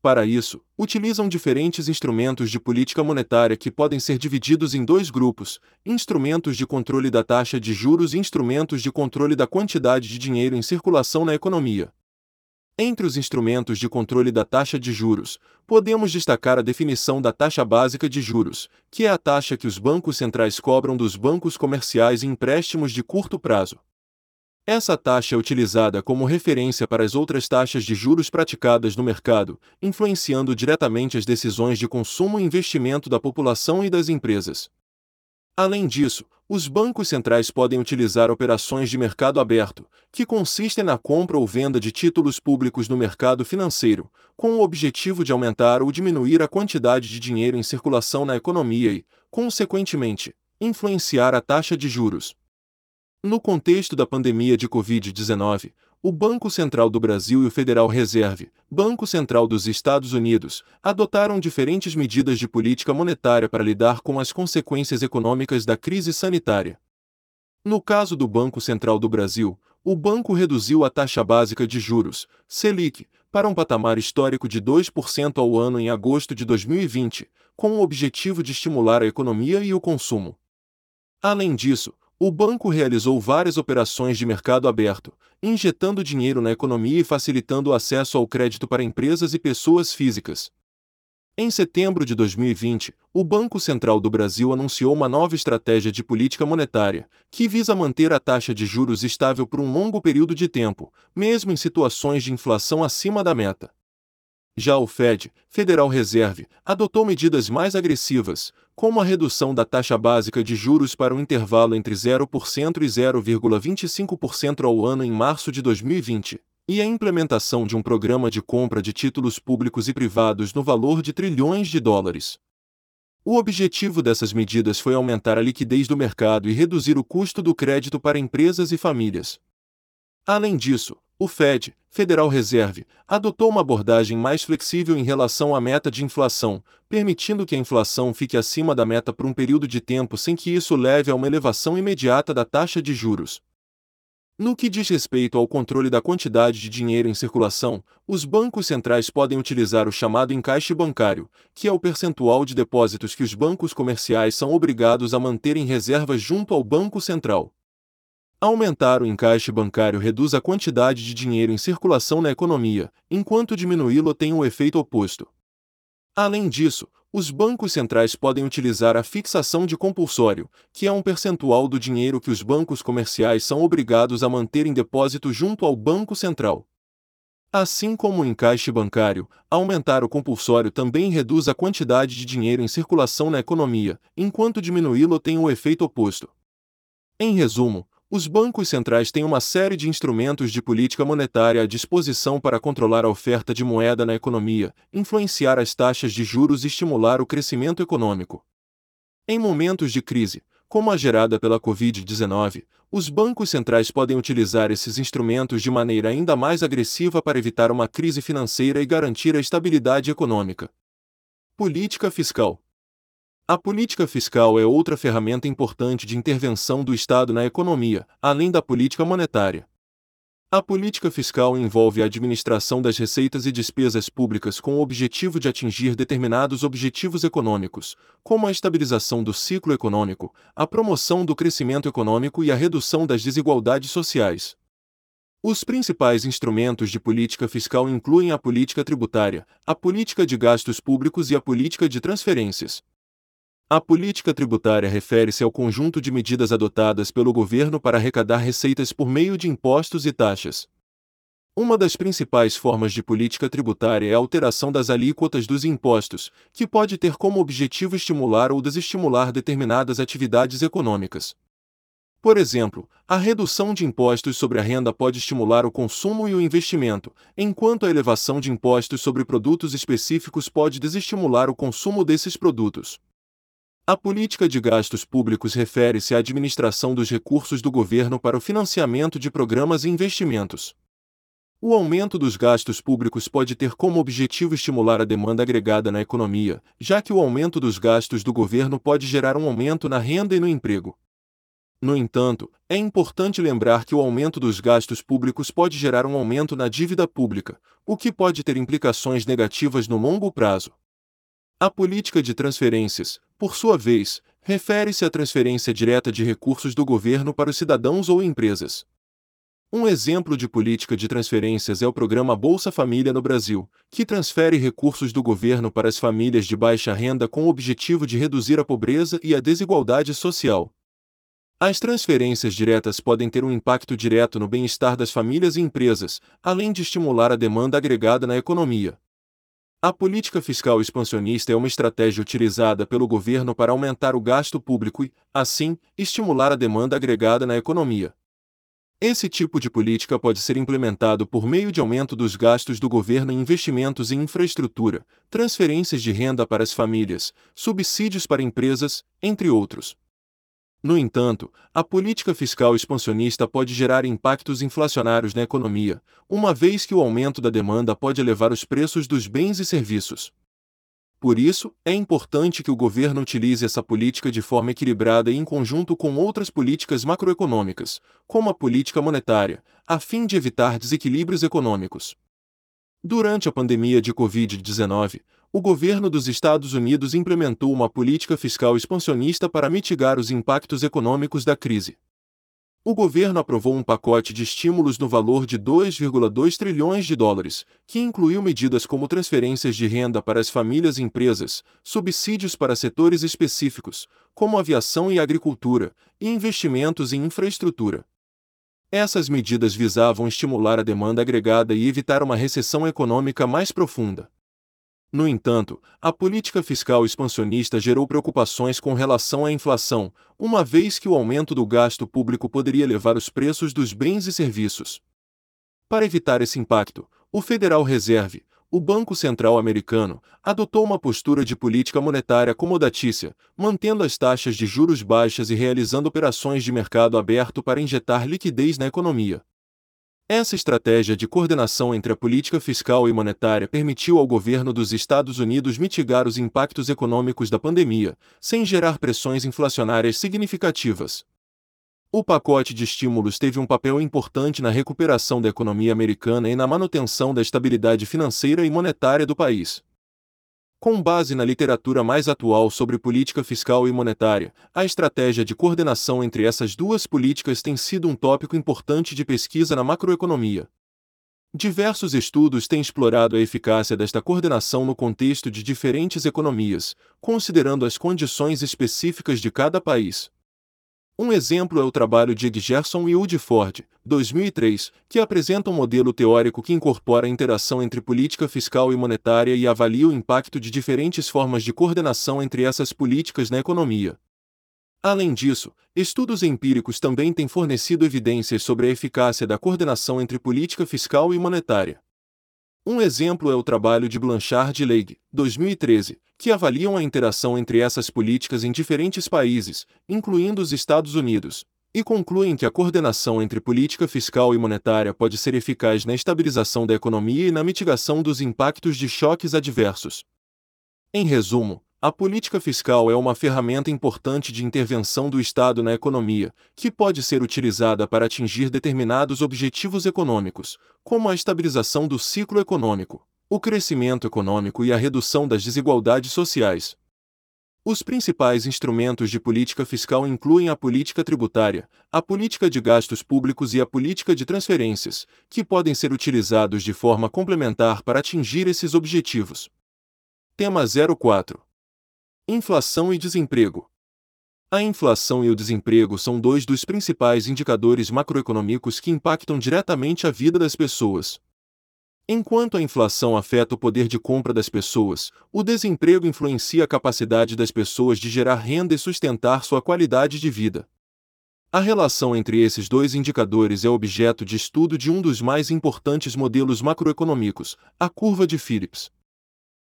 Para isso, utilizam diferentes instrumentos de política monetária que podem ser divididos em dois grupos: instrumentos de controle da taxa de juros e instrumentos de controle da quantidade de dinheiro em circulação na economia. Entre os instrumentos de controle da taxa de juros, podemos destacar a definição da taxa básica de juros, que é a taxa que os bancos centrais cobram dos bancos comerciais em empréstimos de curto prazo. Essa taxa é utilizada como referência para as outras taxas de juros praticadas no mercado, influenciando diretamente as decisões de consumo e investimento da população e das empresas. Além disso, os bancos centrais podem utilizar operações de mercado aberto, que consistem na compra ou venda de títulos públicos no mercado financeiro, com o objetivo de aumentar ou diminuir a quantidade de dinheiro em circulação na economia e, consequentemente, influenciar a taxa de juros. No contexto da pandemia de Covid-19, o Banco Central do Brasil e o Federal Reserve, Banco Central dos Estados Unidos, adotaram diferentes medidas de política monetária para lidar com as consequências econômicas da crise sanitária. No caso do Banco Central do Brasil, o banco reduziu a taxa básica de juros, Selic, para um patamar histórico de 2% ao ano em agosto de 2020, com o objetivo de estimular a economia e o consumo. Além disso, o banco realizou várias operações de mercado aberto, injetando dinheiro na economia e facilitando o acesso ao crédito para empresas e pessoas físicas. Em setembro de 2020, o Banco Central do Brasil anunciou uma nova estratégia de política monetária, que visa manter a taxa de juros estável por um longo período de tempo, mesmo em situações de inflação acima da meta. Já o Fed, Federal Reserve, adotou medidas mais agressivas, como a redução da taxa básica de juros para um intervalo entre 0% e 0,25% ao ano em março de 2020, e a implementação de um programa de compra de títulos públicos e privados no valor de trilhões de dólares. O objetivo dessas medidas foi aumentar a liquidez do mercado e reduzir o custo do crédito para empresas e famílias. Além disso, o Fed, Federal Reserve, adotou uma abordagem mais flexível em relação à meta de inflação, permitindo que a inflação fique acima da meta por um período de tempo sem que isso leve a uma elevação imediata da taxa de juros. No que diz respeito ao controle da quantidade de dinheiro em circulação, os bancos centrais podem utilizar o chamado encaixe bancário, que é o percentual de depósitos que os bancos comerciais são obrigados a manter em reservas junto ao Banco Central. Aumentar o encaixe bancário reduz a quantidade de dinheiro em circulação na economia, enquanto diminuí-lo tem o efeito oposto. Além disso, os bancos centrais podem utilizar a fixação de compulsório, que é um percentual do dinheiro que os bancos comerciais são obrigados a manter em depósito junto ao Banco Central. Assim como o encaixe bancário, aumentar o compulsório também reduz a quantidade de dinheiro em circulação na economia, enquanto diminuí-lo tem o efeito oposto. Em resumo, os bancos centrais têm uma série de instrumentos de política monetária à disposição para controlar a oferta de moeda na economia, influenciar as taxas de juros e estimular o crescimento econômico. Em momentos de crise, como a gerada pela Covid-19, os bancos centrais podem utilizar esses instrumentos de maneira ainda mais agressiva para evitar uma crise financeira e garantir a estabilidade econômica. Política fiscal. A política fiscal é outra ferramenta importante de intervenção do Estado na economia, além da política monetária. A política fiscal envolve a administração das receitas e despesas públicas com o objetivo de atingir determinados objetivos econômicos, como a estabilização do ciclo econômico, a promoção do crescimento econômico e a redução das desigualdades sociais. Os principais instrumentos de política fiscal incluem a política tributária, a política de gastos públicos e a política de transferências. A política tributária refere-se ao conjunto de medidas adotadas pelo governo para arrecadar receitas por meio de impostos e taxas. Uma das principais formas de política tributária é a alteração das alíquotas dos impostos, que pode ter como objetivo estimular ou desestimular determinadas atividades econômicas. Por exemplo, a redução de impostos sobre a renda pode estimular o consumo e o investimento, enquanto a elevação de impostos sobre produtos específicos pode desestimular o consumo desses produtos. A política de gastos públicos refere-se à administração dos recursos do governo para o financiamento de programas e investimentos. O aumento dos gastos públicos pode ter como objetivo estimular a demanda agregada na economia, já que o aumento dos gastos do governo pode gerar um aumento na renda e no emprego. No entanto, é importante lembrar que o aumento dos gastos públicos pode gerar um aumento na dívida pública, o que pode ter implicações negativas no longo prazo. A política de transferências, por sua vez, refere-se à transferência direta de recursos do governo para os cidadãos ou empresas. Um exemplo de política de transferências é o programa Bolsa Família no Brasil, que transfere recursos do governo para as famílias de baixa renda com o objetivo de reduzir a pobreza e a desigualdade social. As transferências diretas podem ter um impacto direto no bem-estar das famílias e empresas, além de estimular a demanda agregada na economia. A política fiscal expansionista é uma estratégia utilizada pelo governo para aumentar o gasto público e, assim, estimular a demanda agregada na economia. Esse tipo de política pode ser implementado por meio de aumento dos gastos do governo em investimentos em infraestrutura, transferências de renda para as famílias, subsídios para empresas, entre outros. No entanto, a política fiscal expansionista pode gerar impactos inflacionários na economia, uma vez que o aumento da demanda pode elevar os preços dos bens e serviços. Por isso, é importante que o governo utilize essa política de forma equilibrada e em conjunto com outras políticas macroeconômicas, como a política monetária, a fim de evitar desequilíbrios econômicos. Durante a pandemia de Covid-19, o governo dos Estados Unidos implementou uma política fiscal expansionista para mitigar os impactos econômicos da crise. O governo aprovou um pacote de estímulos no valor de 2,2 trilhões de dólares, que incluiu medidas como transferências de renda para as famílias e empresas, subsídios para setores específicos, como aviação e agricultura, e investimentos em infraestrutura. Essas medidas visavam estimular a demanda agregada e evitar uma recessão econômica mais profunda. No entanto, a política fiscal expansionista gerou preocupações com relação à inflação, uma vez que o aumento do gasto público poderia elevar os preços dos bens e serviços. Para evitar esse impacto, o Federal Reserve, o Banco Central Americano, adotou uma postura de política monetária acomodatícia, mantendo as taxas de juros baixas e realizando operações de mercado aberto para injetar liquidez na economia. Essa estratégia de coordenação entre a política fiscal e monetária permitiu ao governo dos Estados Unidos mitigar os impactos econômicos da pandemia, sem gerar pressões inflacionárias significativas. O pacote de estímulos teve um papel importante na recuperação da economia americana e na manutenção da estabilidade financeira e monetária do país. Com base na literatura mais atual sobre política fiscal e monetária, a estratégia de coordenação entre essas duas políticas tem sido um tópico importante de pesquisa na macroeconomia. Diversos estudos têm explorado a eficácia desta coordenação no contexto de diferentes economias, considerando as condições específicas de cada país. Um exemplo é o trabalho de Gerson e Woodford, 2003, que apresenta um modelo teórico que incorpora a interação entre política fiscal e monetária e avalia o impacto de diferentes formas de coordenação entre essas políticas na economia. Além disso, estudos empíricos também têm fornecido evidências sobre a eficácia da coordenação entre política fiscal e monetária. Um exemplo é o trabalho de Blanchard e Leigh, 2013, que avaliam a interação entre essas políticas em diferentes países, incluindo os Estados Unidos, e concluem que a coordenação entre política fiscal e monetária pode ser eficaz na estabilização da economia e na mitigação dos impactos de choques adversos. Em resumo, a política fiscal é uma ferramenta importante de intervenção do Estado na economia, que pode ser utilizada para atingir determinados objetivos econômicos, como a estabilização do ciclo econômico, o crescimento econômico e a redução das desigualdades sociais. Os principais instrumentos de política fiscal incluem a política tributária, a política de gastos públicos e a política de transferências, que podem ser utilizados de forma complementar para atingir esses objetivos. Tema 04 Inflação e desemprego. A inflação e o desemprego são dois dos principais indicadores macroeconômicos que impactam diretamente a vida das pessoas. Enquanto a inflação afeta o poder de compra das pessoas, o desemprego influencia a capacidade das pessoas de gerar renda e sustentar sua qualidade de vida. A relação entre esses dois indicadores é objeto de estudo de um dos mais importantes modelos macroeconômicos, a curva de Phillips.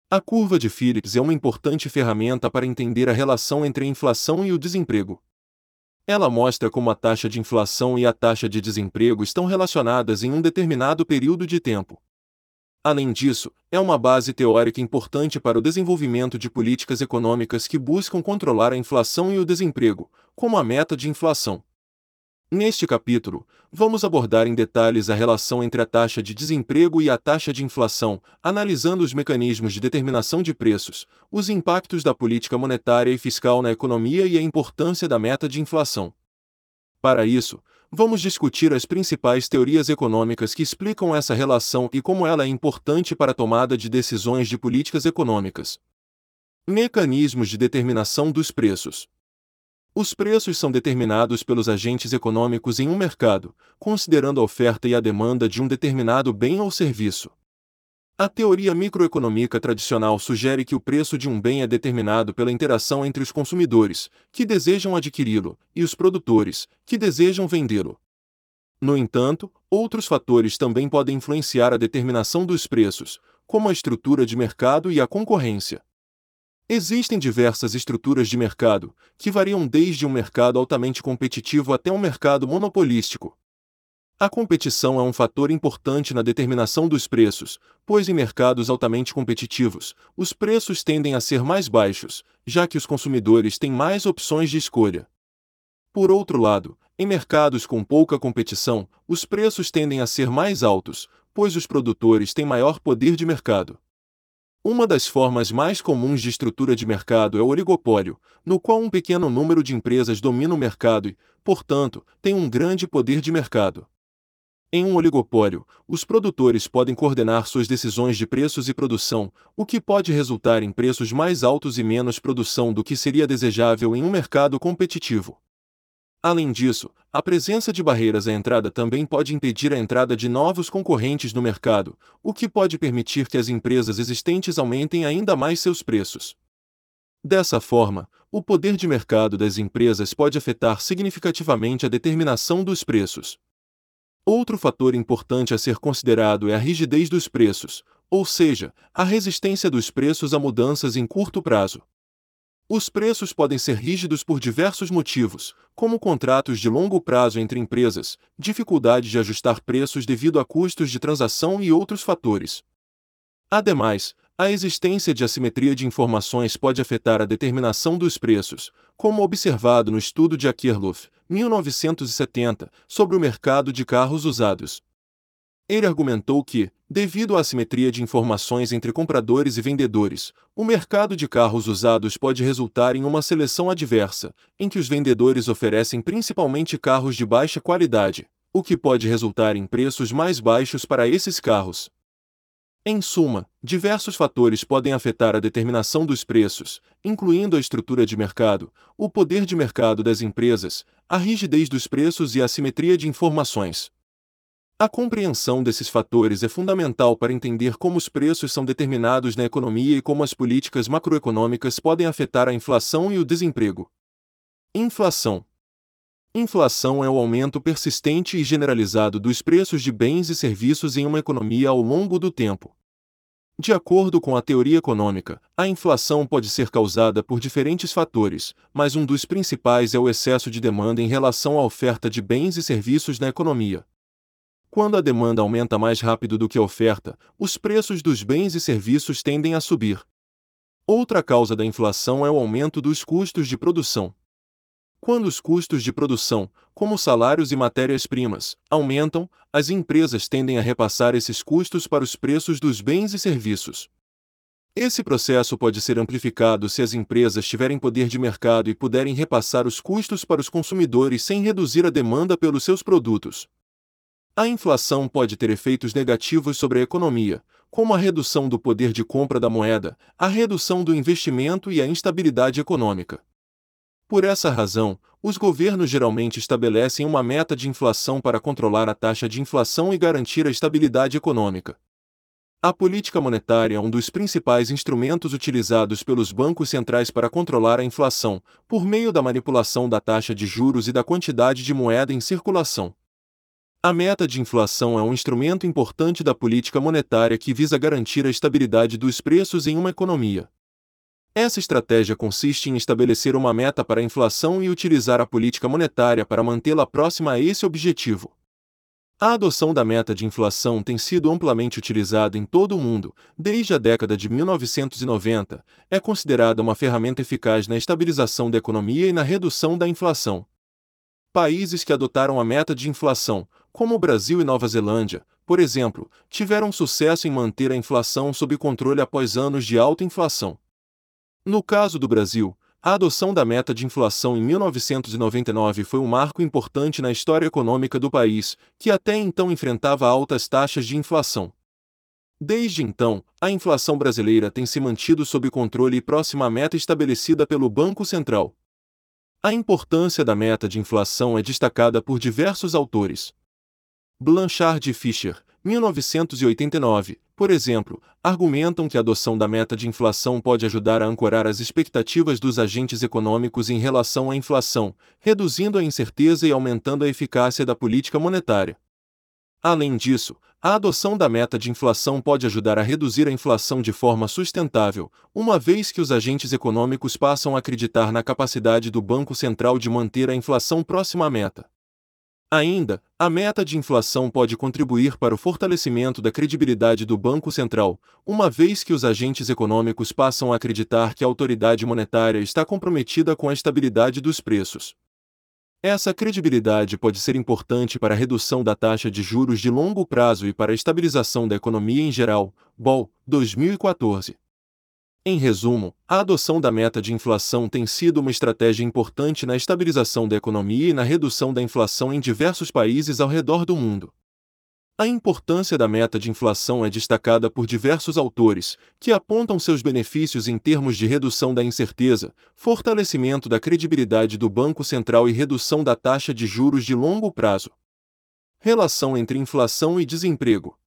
A curva de Phillips é uma importante ferramenta para entender a relação entre a inflação e o desemprego. Ela mostra como a taxa de inflação e a taxa de desemprego estão relacionadas em um determinado período de tempo. Além disso, é uma base teórica importante para o desenvolvimento de políticas econômicas que buscam controlar a inflação e o desemprego, como a meta de inflação. Neste capítulo, vamos abordar em detalhes a relação entre a taxa de desemprego e a taxa de inflação, analisando os mecanismos de determinação de preços, os impactos da política monetária e fiscal na economia e a importância da meta de inflação. Para isso, vamos discutir as principais teorias econômicas que explicam essa relação e como ela é importante para a tomada de decisões de políticas econômicas. Mecanismos de determinação dos preços. Os preços são determinados pelos agentes econômicos em um mercado, considerando a oferta e a demanda de um determinado bem ou serviço. A teoria microeconômica tradicional sugere que o preço de um bem é determinado pela interação entre os consumidores, que desejam adquiri-lo, e os produtores, que desejam vendê-lo. No entanto, outros fatores também podem influenciar a determinação dos preços, como a estrutura de mercado e a concorrência. Existem diversas estruturas de mercado, que variam desde um mercado altamente competitivo até um mercado monopolístico. A competição é um fator importante na determinação dos preços, pois em mercados altamente competitivos, os preços tendem a ser mais baixos, já que os consumidores têm mais opções de escolha. Por outro lado, em mercados com pouca competição, os preços tendem a ser mais altos, pois os produtores têm maior poder de mercado. Uma das formas mais comuns de estrutura de mercado é o oligopólio, no qual um pequeno número de empresas domina o mercado e, portanto, tem um grande poder de mercado. Em um oligopólio, os produtores podem coordenar suas decisões de preços e produção, o que pode resultar em preços mais altos e menos produção do que seria desejável em um mercado competitivo. Além disso, a presença de barreiras à entrada também pode impedir a entrada de novos concorrentes no mercado, o que pode permitir que as empresas existentes aumentem ainda mais seus preços. Dessa forma, o poder de mercado das empresas pode afetar significativamente a determinação dos preços. Outro fator importante a ser considerado é a rigidez dos preços, ou seja, a resistência dos preços a mudanças em curto prazo. Os preços podem ser rígidos por diversos motivos, como contratos de longo prazo entre empresas, dificuldade de ajustar preços devido a custos de transação e outros fatores. Ademais, a existência de assimetria de informações pode afetar a determinação dos preços, como observado no estudo de Akerlof, 1970, sobre o mercado de carros usados. Ele argumentou que, devido à assimetria de informações entre compradores e vendedores, o mercado de carros usados pode resultar em uma seleção adversa, em que os vendedores oferecem principalmente carros de baixa qualidade, o que pode resultar em preços mais baixos para esses carros. Em suma, diversos fatores podem afetar a determinação dos preços, incluindo a estrutura de mercado, o poder de mercado das empresas, a rigidez dos preços e a simetria de informações. A compreensão desses fatores é fundamental para entender como os preços são determinados na economia e como as políticas macroeconômicas podem afetar a inflação e o desemprego. Inflação Inflação é o aumento persistente e generalizado dos preços de bens e serviços em uma economia ao longo do tempo. De acordo com a teoria econômica, a inflação pode ser causada por diferentes fatores, mas um dos principais é o excesso de demanda em relação à oferta de bens e serviços na economia. Quando a demanda aumenta mais rápido do que a oferta, os preços dos bens e serviços tendem a subir. Outra causa da inflação é o aumento dos custos de produção. Quando os custos de produção, como salários e matérias-primas, aumentam, as empresas tendem a repassar esses custos para os preços dos bens e serviços. Esse processo pode ser amplificado se as empresas tiverem poder de mercado e puderem repassar os custos para os consumidores sem reduzir a demanda pelos seus produtos. A inflação pode ter efeitos negativos sobre a economia, como a redução do poder de compra da moeda, a redução do investimento e a instabilidade econômica. Por essa razão, os governos geralmente estabelecem uma meta de inflação para controlar a taxa de inflação e garantir a estabilidade econômica. A política monetária é um dos principais instrumentos utilizados pelos bancos centrais para controlar a inflação, por meio da manipulação da taxa de juros e da quantidade de moeda em circulação. A meta de inflação é um instrumento importante da política monetária que visa garantir a estabilidade dos preços em uma economia. Essa estratégia consiste em estabelecer uma meta para a inflação e utilizar a política monetária para mantê-la próxima a esse objetivo. A adoção da meta de inflação tem sido amplamente utilizada em todo o mundo, desde a década de 1990, é considerada uma ferramenta eficaz na estabilização da economia e na redução da inflação. Países que adotaram a meta de inflação, como o Brasil e Nova Zelândia, por exemplo, tiveram sucesso em manter a inflação sob controle após anos de alta inflação. No caso do Brasil, a adoção da meta de inflação em 1999 foi um marco importante na história econômica do país, que até então enfrentava altas taxas de inflação. Desde então, a inflação brasileira tem se mantido sob controle e próxima à meta estabelecida pelo Banco Central. A importância da meta de inflação é destacada por diversos autores. Blanchard e Fischer, 1989, por exemplo, argumentam que a adoção da meta de inflação pode ajudar a ancorar as expectativas dos agentes econômicos em relação à inflação, reduzindo a incerteza e aumentando a eficácia da política monetária. Além disso, a adoção da meta de inflação pode ajudar a reduzir a inflação de forma sustentável, uma vez que os agentes econômicos passam a acreditar na capacidade do Banco Central de manter a inflação próxima à meta. Ainda, a meta de inflação pode contribuir para o fortalecimento da credibilidade do Banco Central, uma vez que os agentes econômicos passam a acreditar que a autoridade monetária está comprometida com a estabilidade dos preços. Essa credibilidade pode ser importante para a redução da taxa de juros de longo prazo e para a estabilização da economia em geral. BOL, 2014. Em resumo, a adoção da meta de inflação tem sido uma estratégia importante na estabilização da economia e na redução da inflação em diversos países ao redor do mundo. A importância da meta de inflação é destacada por diversos autores, que apontam seus benefícios em termos de redução da incerteza, fortalecimento da credibilidade do Banco Central e redução da taxa de juros de longo prazo. Relação entre inflação e desemprego.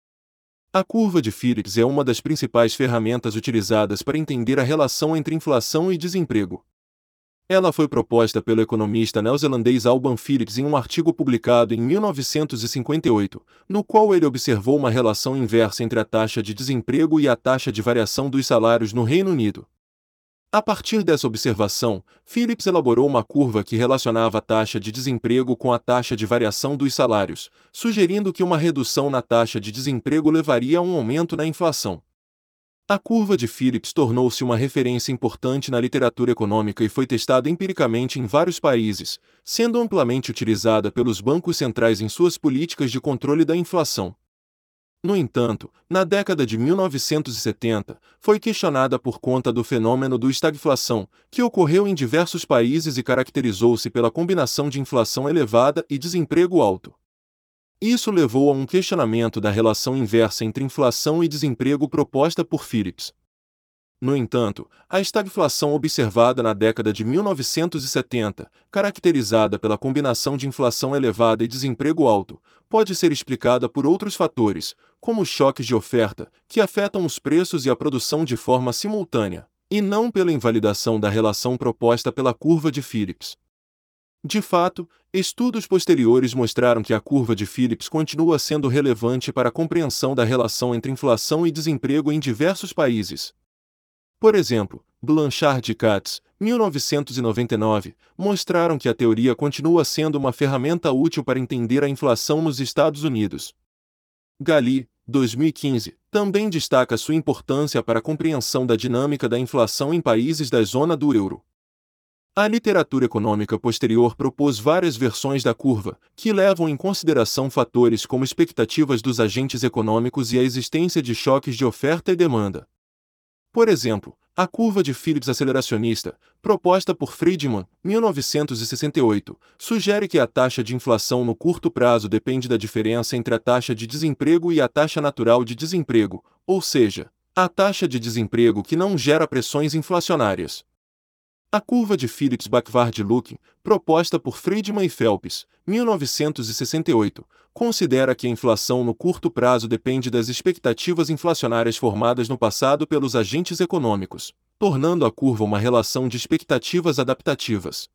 A curva de Phillips é uma das principais ferramentas utilizadas para entender a relação entre inflação e desemprego. Ela foi proposta pelo economista neozelandês Alban Phillips em um artigo publicado em 1958, no qual ele observou uma relação inversa entre a taxa de desemprego e a taxa de variação dos salários no Reino Unido. A partir dessa observação, Phillips elaborou uma curva que relacionava a taxa de desemprego com a taxa de variação dos salários, sugerindo que uma redução na taxa de desemprego levaria a um aumento na inflação. A curva de Phillips tornou-se uma referência importante na literatura econômica e foi testada empiricamente em vários países, sendo amplamente utilizada pelos bancos centrais em suas políticas de controle da inflação. No entanto, na década de 1970, foi questionada por conta do fenômeno do estagflação, que ocorreu em diversos países e caracterizou-se pela combinação de inflação elevada e desemprego alto. Isso levou a um questionamento da relação inversa entre inflação e desemprego proposta por Phillips. No entanto, a estagflação observada na década de 1970, caracterizada pela combinação de inflação elevada e desemprego alto, pode ser explicada por outros fatores, como choques de oferta, que afetam os preços e a produção de forma simultânea, e não pela invalidação da relação proposta pela curva de Phillips. De fato, estudos posteriores mostraram que a curva de Phillips continua sendo relevante para a compreensão da relação entre inflação e desemprego em diversos países, por exemplo, Blanchard e Katz, 1999, mostraram que a teoria continua sendo uma ferramenta útil para entender a inflação nos Estados Unidos. Gali, 2015, também destaca sua importância para a compreensão da dinâmica da inflação em países da zona do euro. A literatura econômica posterior propôs várias versões da curva, que levam em consideração fatores como expectativas dos agentes econômicos e a existência de choques de oferta e demanda. Por exemplo, a curva de Phillips aceleracionista, proposta por Friedman, 1968, sugere que a taxa de inflação no curto prazo depende da diferença entre a taxa de desemprego e a taxa natural de desemprego, ou seja, a taxa de desemprego que não gera pressões inflacionárias. A curva de Phillips-Backward-Looking, proposta por Friedman e Phelps, 1968, considera que a inflação no curto prazo depende das expectativas inflacionárias formadas no passado pelos agentes econômicos, tornando a curva uma relação de expectativas adaptativas.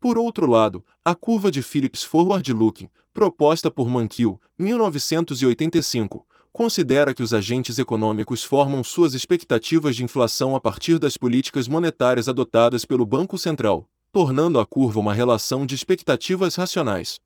Por outro lado, a curva de Phillips Forward Looking, proposta por Mankiw, 1985, considera que os agentes econômicos formam suas expectativas de inflação a partir das políticas monetárias adotadas pelo Banco Central, tornando a curva uma relação de expectativas racionais.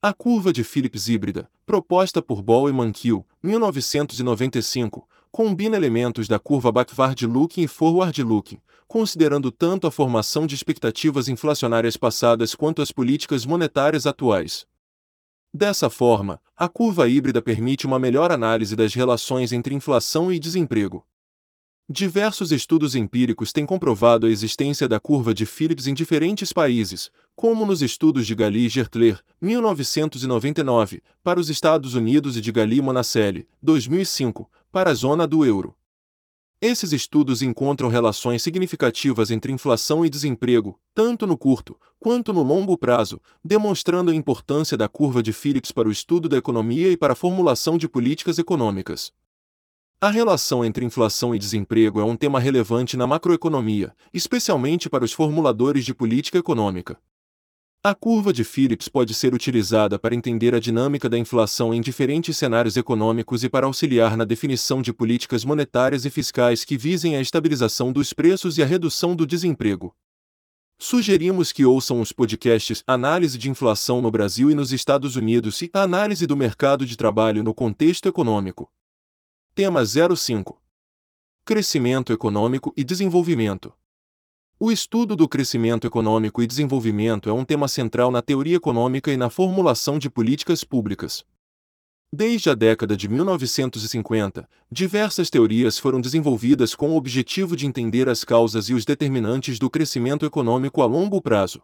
A curva de Phillips híbrida, proposta por Ball e Mankiw, 1995, combina elementos da curva backward-looking e forward-looking, considerando tanto a formação de expectativas inflacionárias passadas quanto as políticas monetárias atuais. Dessa forma, a curva híbrida permite uma melhor análise das relações entre inflação e desemprego. Diversos estudos empíricos têm comprovado a existência da curva de Phillips em diferentes países, como nos estudos de Gali Gertler, 1999, para os Estados Unidos e de Gali e Monasselli, 2005, para a zona do euro. Esses estudos encontram relações significativas entre inflação e desemprego, tanto no curto quanto no longo prazo, demonstrando a importância da curva de Phillips para o estudo da economia e para a formulação de políticas econômicas. A relação entre inflação e desemprego é um tema relevante na macroeconomia, especialmente para os formuladores de política econômica. A curva de Phillips pode ser utilizada para entender a dinâmica da inflação em diferentes cenários econômicos e para auxiliar na definição de políticas monetárias e fiscais que visem a estabilização dos preços e a redução do desemprego. Sugerimos que ouçam os podcasts Análise de Inflação no Brasil e nos Estados Unidos e Análise do Mercado de Trabalho no Contexto Econômico. Tema 05 Crescimento Econômico e Desenvolvimento. O estudo do crescimento econômico e desenvolvimento é um tema central na teoria econômica e na formulação de políticas públicas. Desde a década de 1950, diversas teorias foram desenvolvidas com o objetivo de entender as causas e os determinantes do crescimento econômico a longo prazo.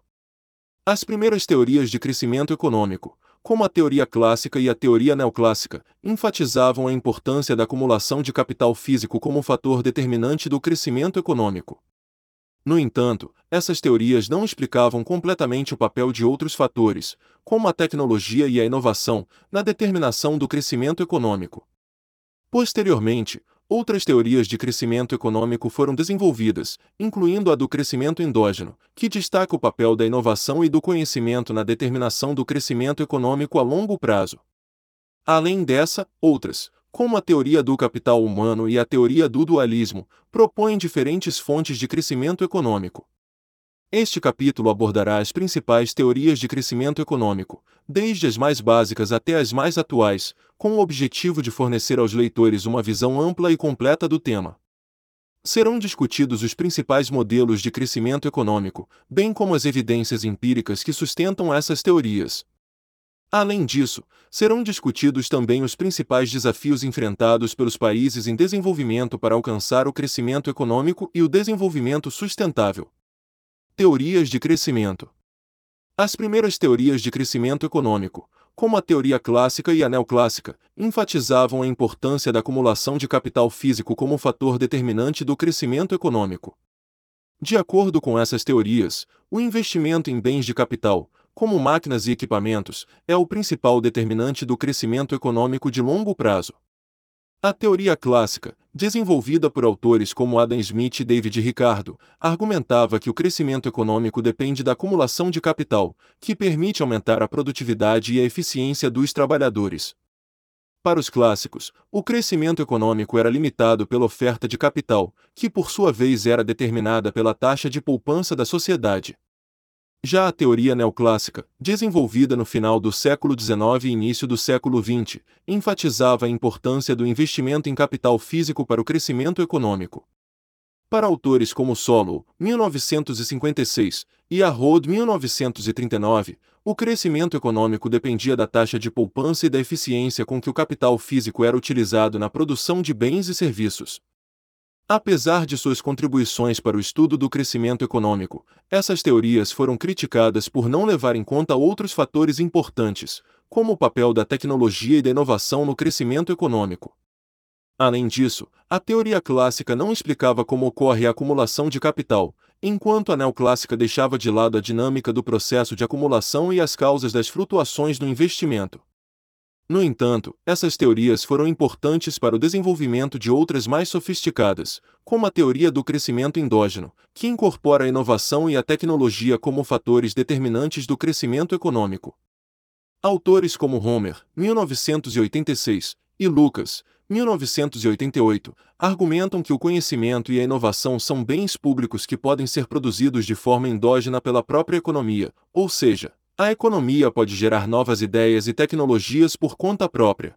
As primeiras teorias de crescimento econômico, como a teoria clássica e a teoria neoclássica, enfatizavam a importância da acumulação de capital físico como fator determinante do crescimento econômico. No entanto, essas teorias não explicavam completamente o papel de outros fatores, como a tecnologia e a inovação, na determinação do crescimento econômico. Posteriormente, outras teorias de crescimento econômico foram desenvolvidas, incluindo a do crescimento endógeno, que destaca o papel da inovação e do conhecimento na determinação do crescimento econômico a longo prazo. Além dessa, outras, como a teoria do capital humano e a teoria do dualismo, propõem diferentes fontes de crescimento econômico. Este capítulo abordará as principais teorias de crescimento econômico, desde as mais básicas até as mais atuais, com o objetivo de fornecer aos leitores uma visão ampla e completa do tema. Serão discutidos os principais modelos de crescimento econômico, bem como as evidências empíricas que sustentam essas teorias. Além disso, serão discutidos também os principais desafios enfrentados pelos países em desenvolvimento para alcançar o crescimento econômico e o desenvolvimento sustentável. Teorias de crescimento. As primeiras teorias de crescimento econômico, como a teoria clássica e a neoclássica, enfatizavam a importância da acumulação de capital físico como fator determinante do crescimento econômico. De acordo com essas teorias, o investimento em bens de capital, como máquinas e equipamentos, é o principal determinante do crescimento econômico de longo prazo. A teoria clássica, desenvolvida por autores como Adam Smith e David Ricardo, argumentava que o crescimento econômico depende da acumulação de capital, que permite aumentar a produtividade e a eficiência dos trabalhadores. Para os clássicos, o crescimento econômico era limitado pela oferta de capital, que por sua vez era determinada pela taxa de poupança da sociedade. Já a teoria neoclássica, desenvolvida no final do século XIX e início do século XX, enfatizava a importância do investimento em capital físico para o crescimento econômico. Para autores como Solow, 1956, e Arroad, 1939, o crescimento econômico dependia da taxa de poupança e da eficiência com que o capital físico era utilizado na produção de bens e serviços. Apesar de suas contribuições para o estudo do crescimento econômico, essas teorias foram criticadas por não levar em conta outros fatores importantes, como o papel da tecnologia e da inovação no crescimento econômico. Além disso, a teoria clássica não explicava como ocorre a acumulação de capital, enquanto a neoclássica deixava de lado a dinâmica do processo de acumulação e as causas das flutuações no investimento. No entanto, essas teorias foram importantes para o desenvolvimento de outras mais sofisticadas, como a teoria do crescimento endógeno, que incorpora a inovação e a tecnologia como fatores determinantes do crescimento econômico. Autores como Homer, 1986, e Lucas, 1988, argumentam que o conhecimento e a inovação são bens públicos que podem ser produzidos de forma endógena pela própria economia, ou seja, a economia pode gerar novas ideias e tecnologias por conta própria.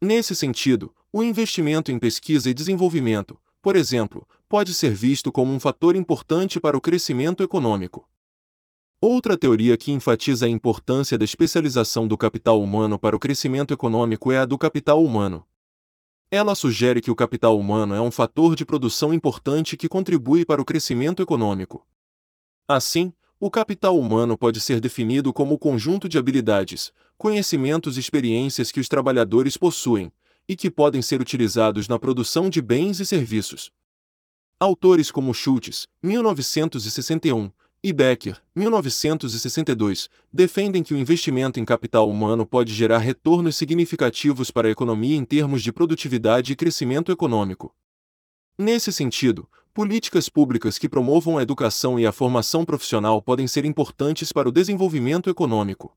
Nesse sentido, o investimento em pesquisa e desenvolvimento, por exemplo, pode ser visto como um fator importante para o crescimento econômico. Outra teoria que enfatiza a importância da especialização do capital humano para o crescimento econômico é a do capital humano. Ela sugere que o capital humano é um fator de produção importante que contribui para o crescimento econômico. Assim, o capital humano pode ser definido como o conjunto de habilidades, conhecimentos e experiências que os trabalhadores possuem, e que podem ser utilizados na produção de bens e serviços. Autores como Schultz, 1961, e Becker, 1962, defendem que o investimento em capital humano pode gerar retornos significativos para a economia em termos de produtividade e crescimento econômico. Nesse sentido, políticas públicas que promovam a educação e a formação profissional podem ser importantes para o desenvolvimento econômico.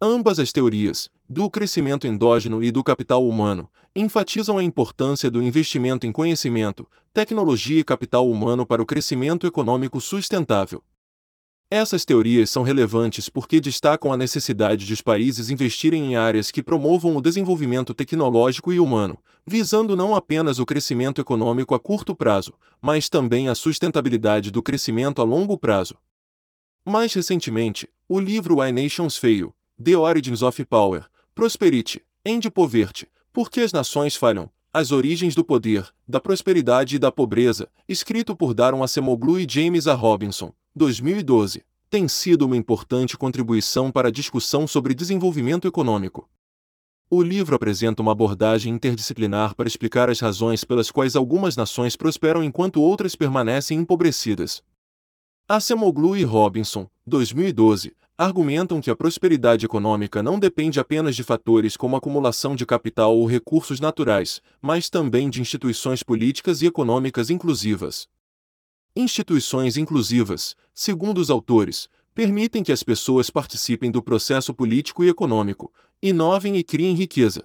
Ambas as teorias, do crescimento endógeno e do capital humano, enfatizam a importância do investimento em conhecimento, tecnologia e capital humano para o crescimento econômico sustentável. Essas teorias são relevantes porque destacam a necessidade de os países investirem em áreas que promovam o desenvolvimento tecnológico e humano, visando não apenas o crescimento econômico a curto prazo, mas também a sustentabilidade do crescimento a longo prazo. Mais recentemente, o livro Why Nations Fail, The Origins of Power, Prosperity, and Poverty, Por que as Nações Falham, As Origens do Poder, da Prosperidade e da Pobreza, escrito por Daron Acemoglu e James A. Robinson, 2012, tem sido uma importante contribuição para a discussão sobre desenvolvimento econômico. O livro apresenta uma abordagem interdisciplinar para explicar as razões pelas quais algumas nações prosperam enquanto outras permanecem empobrecidas. Acemoglu e Robinson, 2012, argumentam que a prosperidade econômica não depende apenas de fatores como acumulação de capital ou recursos naturais, mas também de instituições políticas e econômicas inclusivas. Instituições inclusivas, segundo os autores, permitem que as pessoas participem do processo político e econômico, inovem e criem riqueza.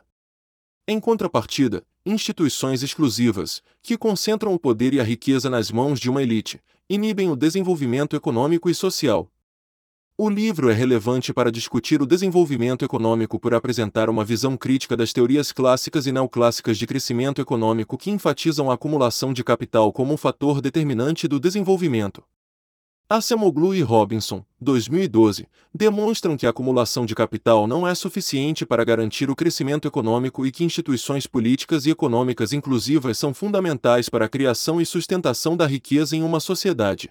Em contrapartida, instituições exclusivas, que concentram o poder e a riqueza nas mãos de uma elite, inibem o desenvolvimento econômico e social. O livro é relevante para discutir o desenvolvimento econômico por apresentar uma visão crítica das teorias clássicas e neoclássicas de crescimento econômico que enfatizam a acumulação de capital como um fator determinante do desenvolvimento. Acemoglu e Robinson, 2012, demonstram que a acumulação de capital não é suficiente para garantir o crescimento econômico e que instituições políticas e econômicas inclusivas são fundamentais para a criação e sustentação da riqueza em uma sociedade.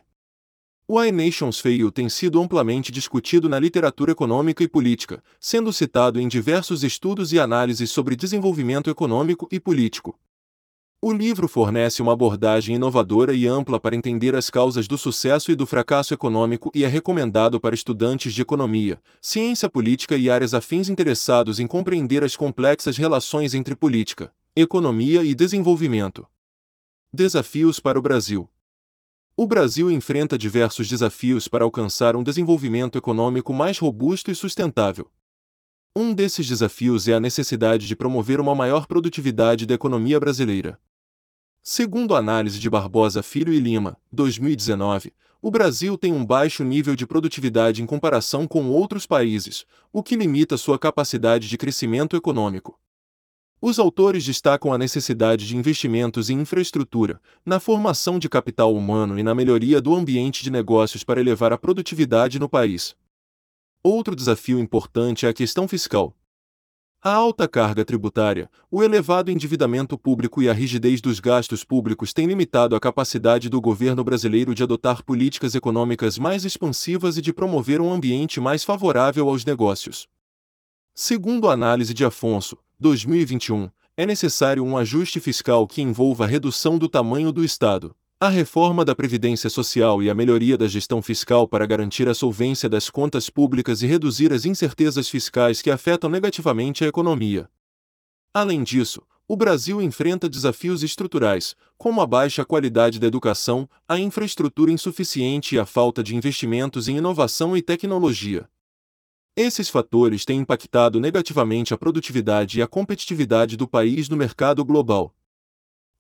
O I Nations Fail tem sido amplamente discutido na literatura econômica e política, sendo citado em diversos estudos e análises sobre desenvolvimento econômico e político. O livro fornece uma abordagem inovadora e ampla para entender as causas do sucesso e do fracasso econômico e é recomendado para estudantes de economia, ciência política e áreas afins interessados em compreender as complexas relações entre política, economia e desenvolvimento. Desafios para o Brasil. O Brasil enfrenta diversos desafios para alcançar um desenvolvimento econômico mais robusto e sustentável. Um desses desafios é a necessidade de promover uma maior produtividade da economia brasileira. Segundo a análise de Barbosa Filho e Lima, 2019, o Brasil tem um baixo nível de produtividade em comparação com outros países, o que limita sua capacidade de crescimento econômico. Os autores destacam a necessidade de investimentos em infraestrutura, na formação de capital humano e na melhoria do ambiente de negócios para elevar a produtividade no país. Outro desafio importante é a questão fiscal. A alta carga tributária, o elevado endividamento público e a rigidez dos gastos públicos têm limitado a capacidade do governo brasileiro de adotar políticas econômicas mais expansivas e de promover um ambiente mais favorável aos negócios. Segundo a análise de Afonso, 2021, é necessário um ajuste fiscal que envolva a redução do tamanho do Estado, a reforma da Previdência Social e a melhoria da gestão fiscal para garantir a solvência das contas públicas e reduzir as incertezas fiscais que afetam negativamente a economia. Além disso, o Brasil enfrenta desafios estruturais, como a baixa qualidade da educação, a infraestrutura insuficiente e a falta de investimentos em inovação e tecnologia. Esses fatores têm impactado negativamente a produtividade e a competitividade do país no mercado global.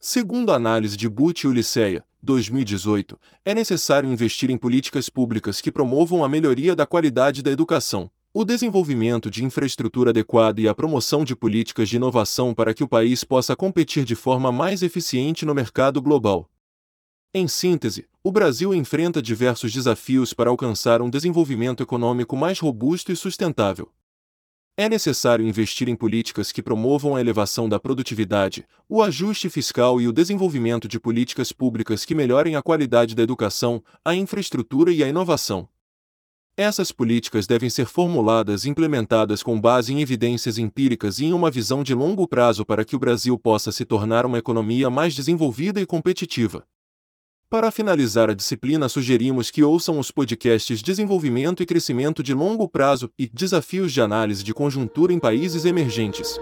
Segundo a análise de Butch e Uliceia, 2018, é necessário investir em políticas públicas que promovam a melhoria da qualidade da educação, o desenvolvimento de infraestrutura adequada e a promoção de políticas de inovação para que o país possa competir de forma mais eficiente no mercado global. Em síntese, o Brasil enfrenta diversos desafios para alcançar um desenvolvimento econômico mais robusto e sustentável. É necessário investir em políticas que promovam a elevação da produtividade, o ajuste fiscal e o desenvolvimento de políticas públicas que melhorem a qualidade da educação, a infraestrutura e a inovação. Essas políticas devem ser formuladas e implementadas com base em evidências empíricas e em uma visão de longo prazo para que o Brasil possa se tornar uma economia mais desenvolvida e competitiva. Para finalizar a disciplina, sugerimos que ouçam os podcasts Desenvolvimento e Crescimento de Longo Prazo e Desafios de Análise de Conjuntura em Países Emergentes.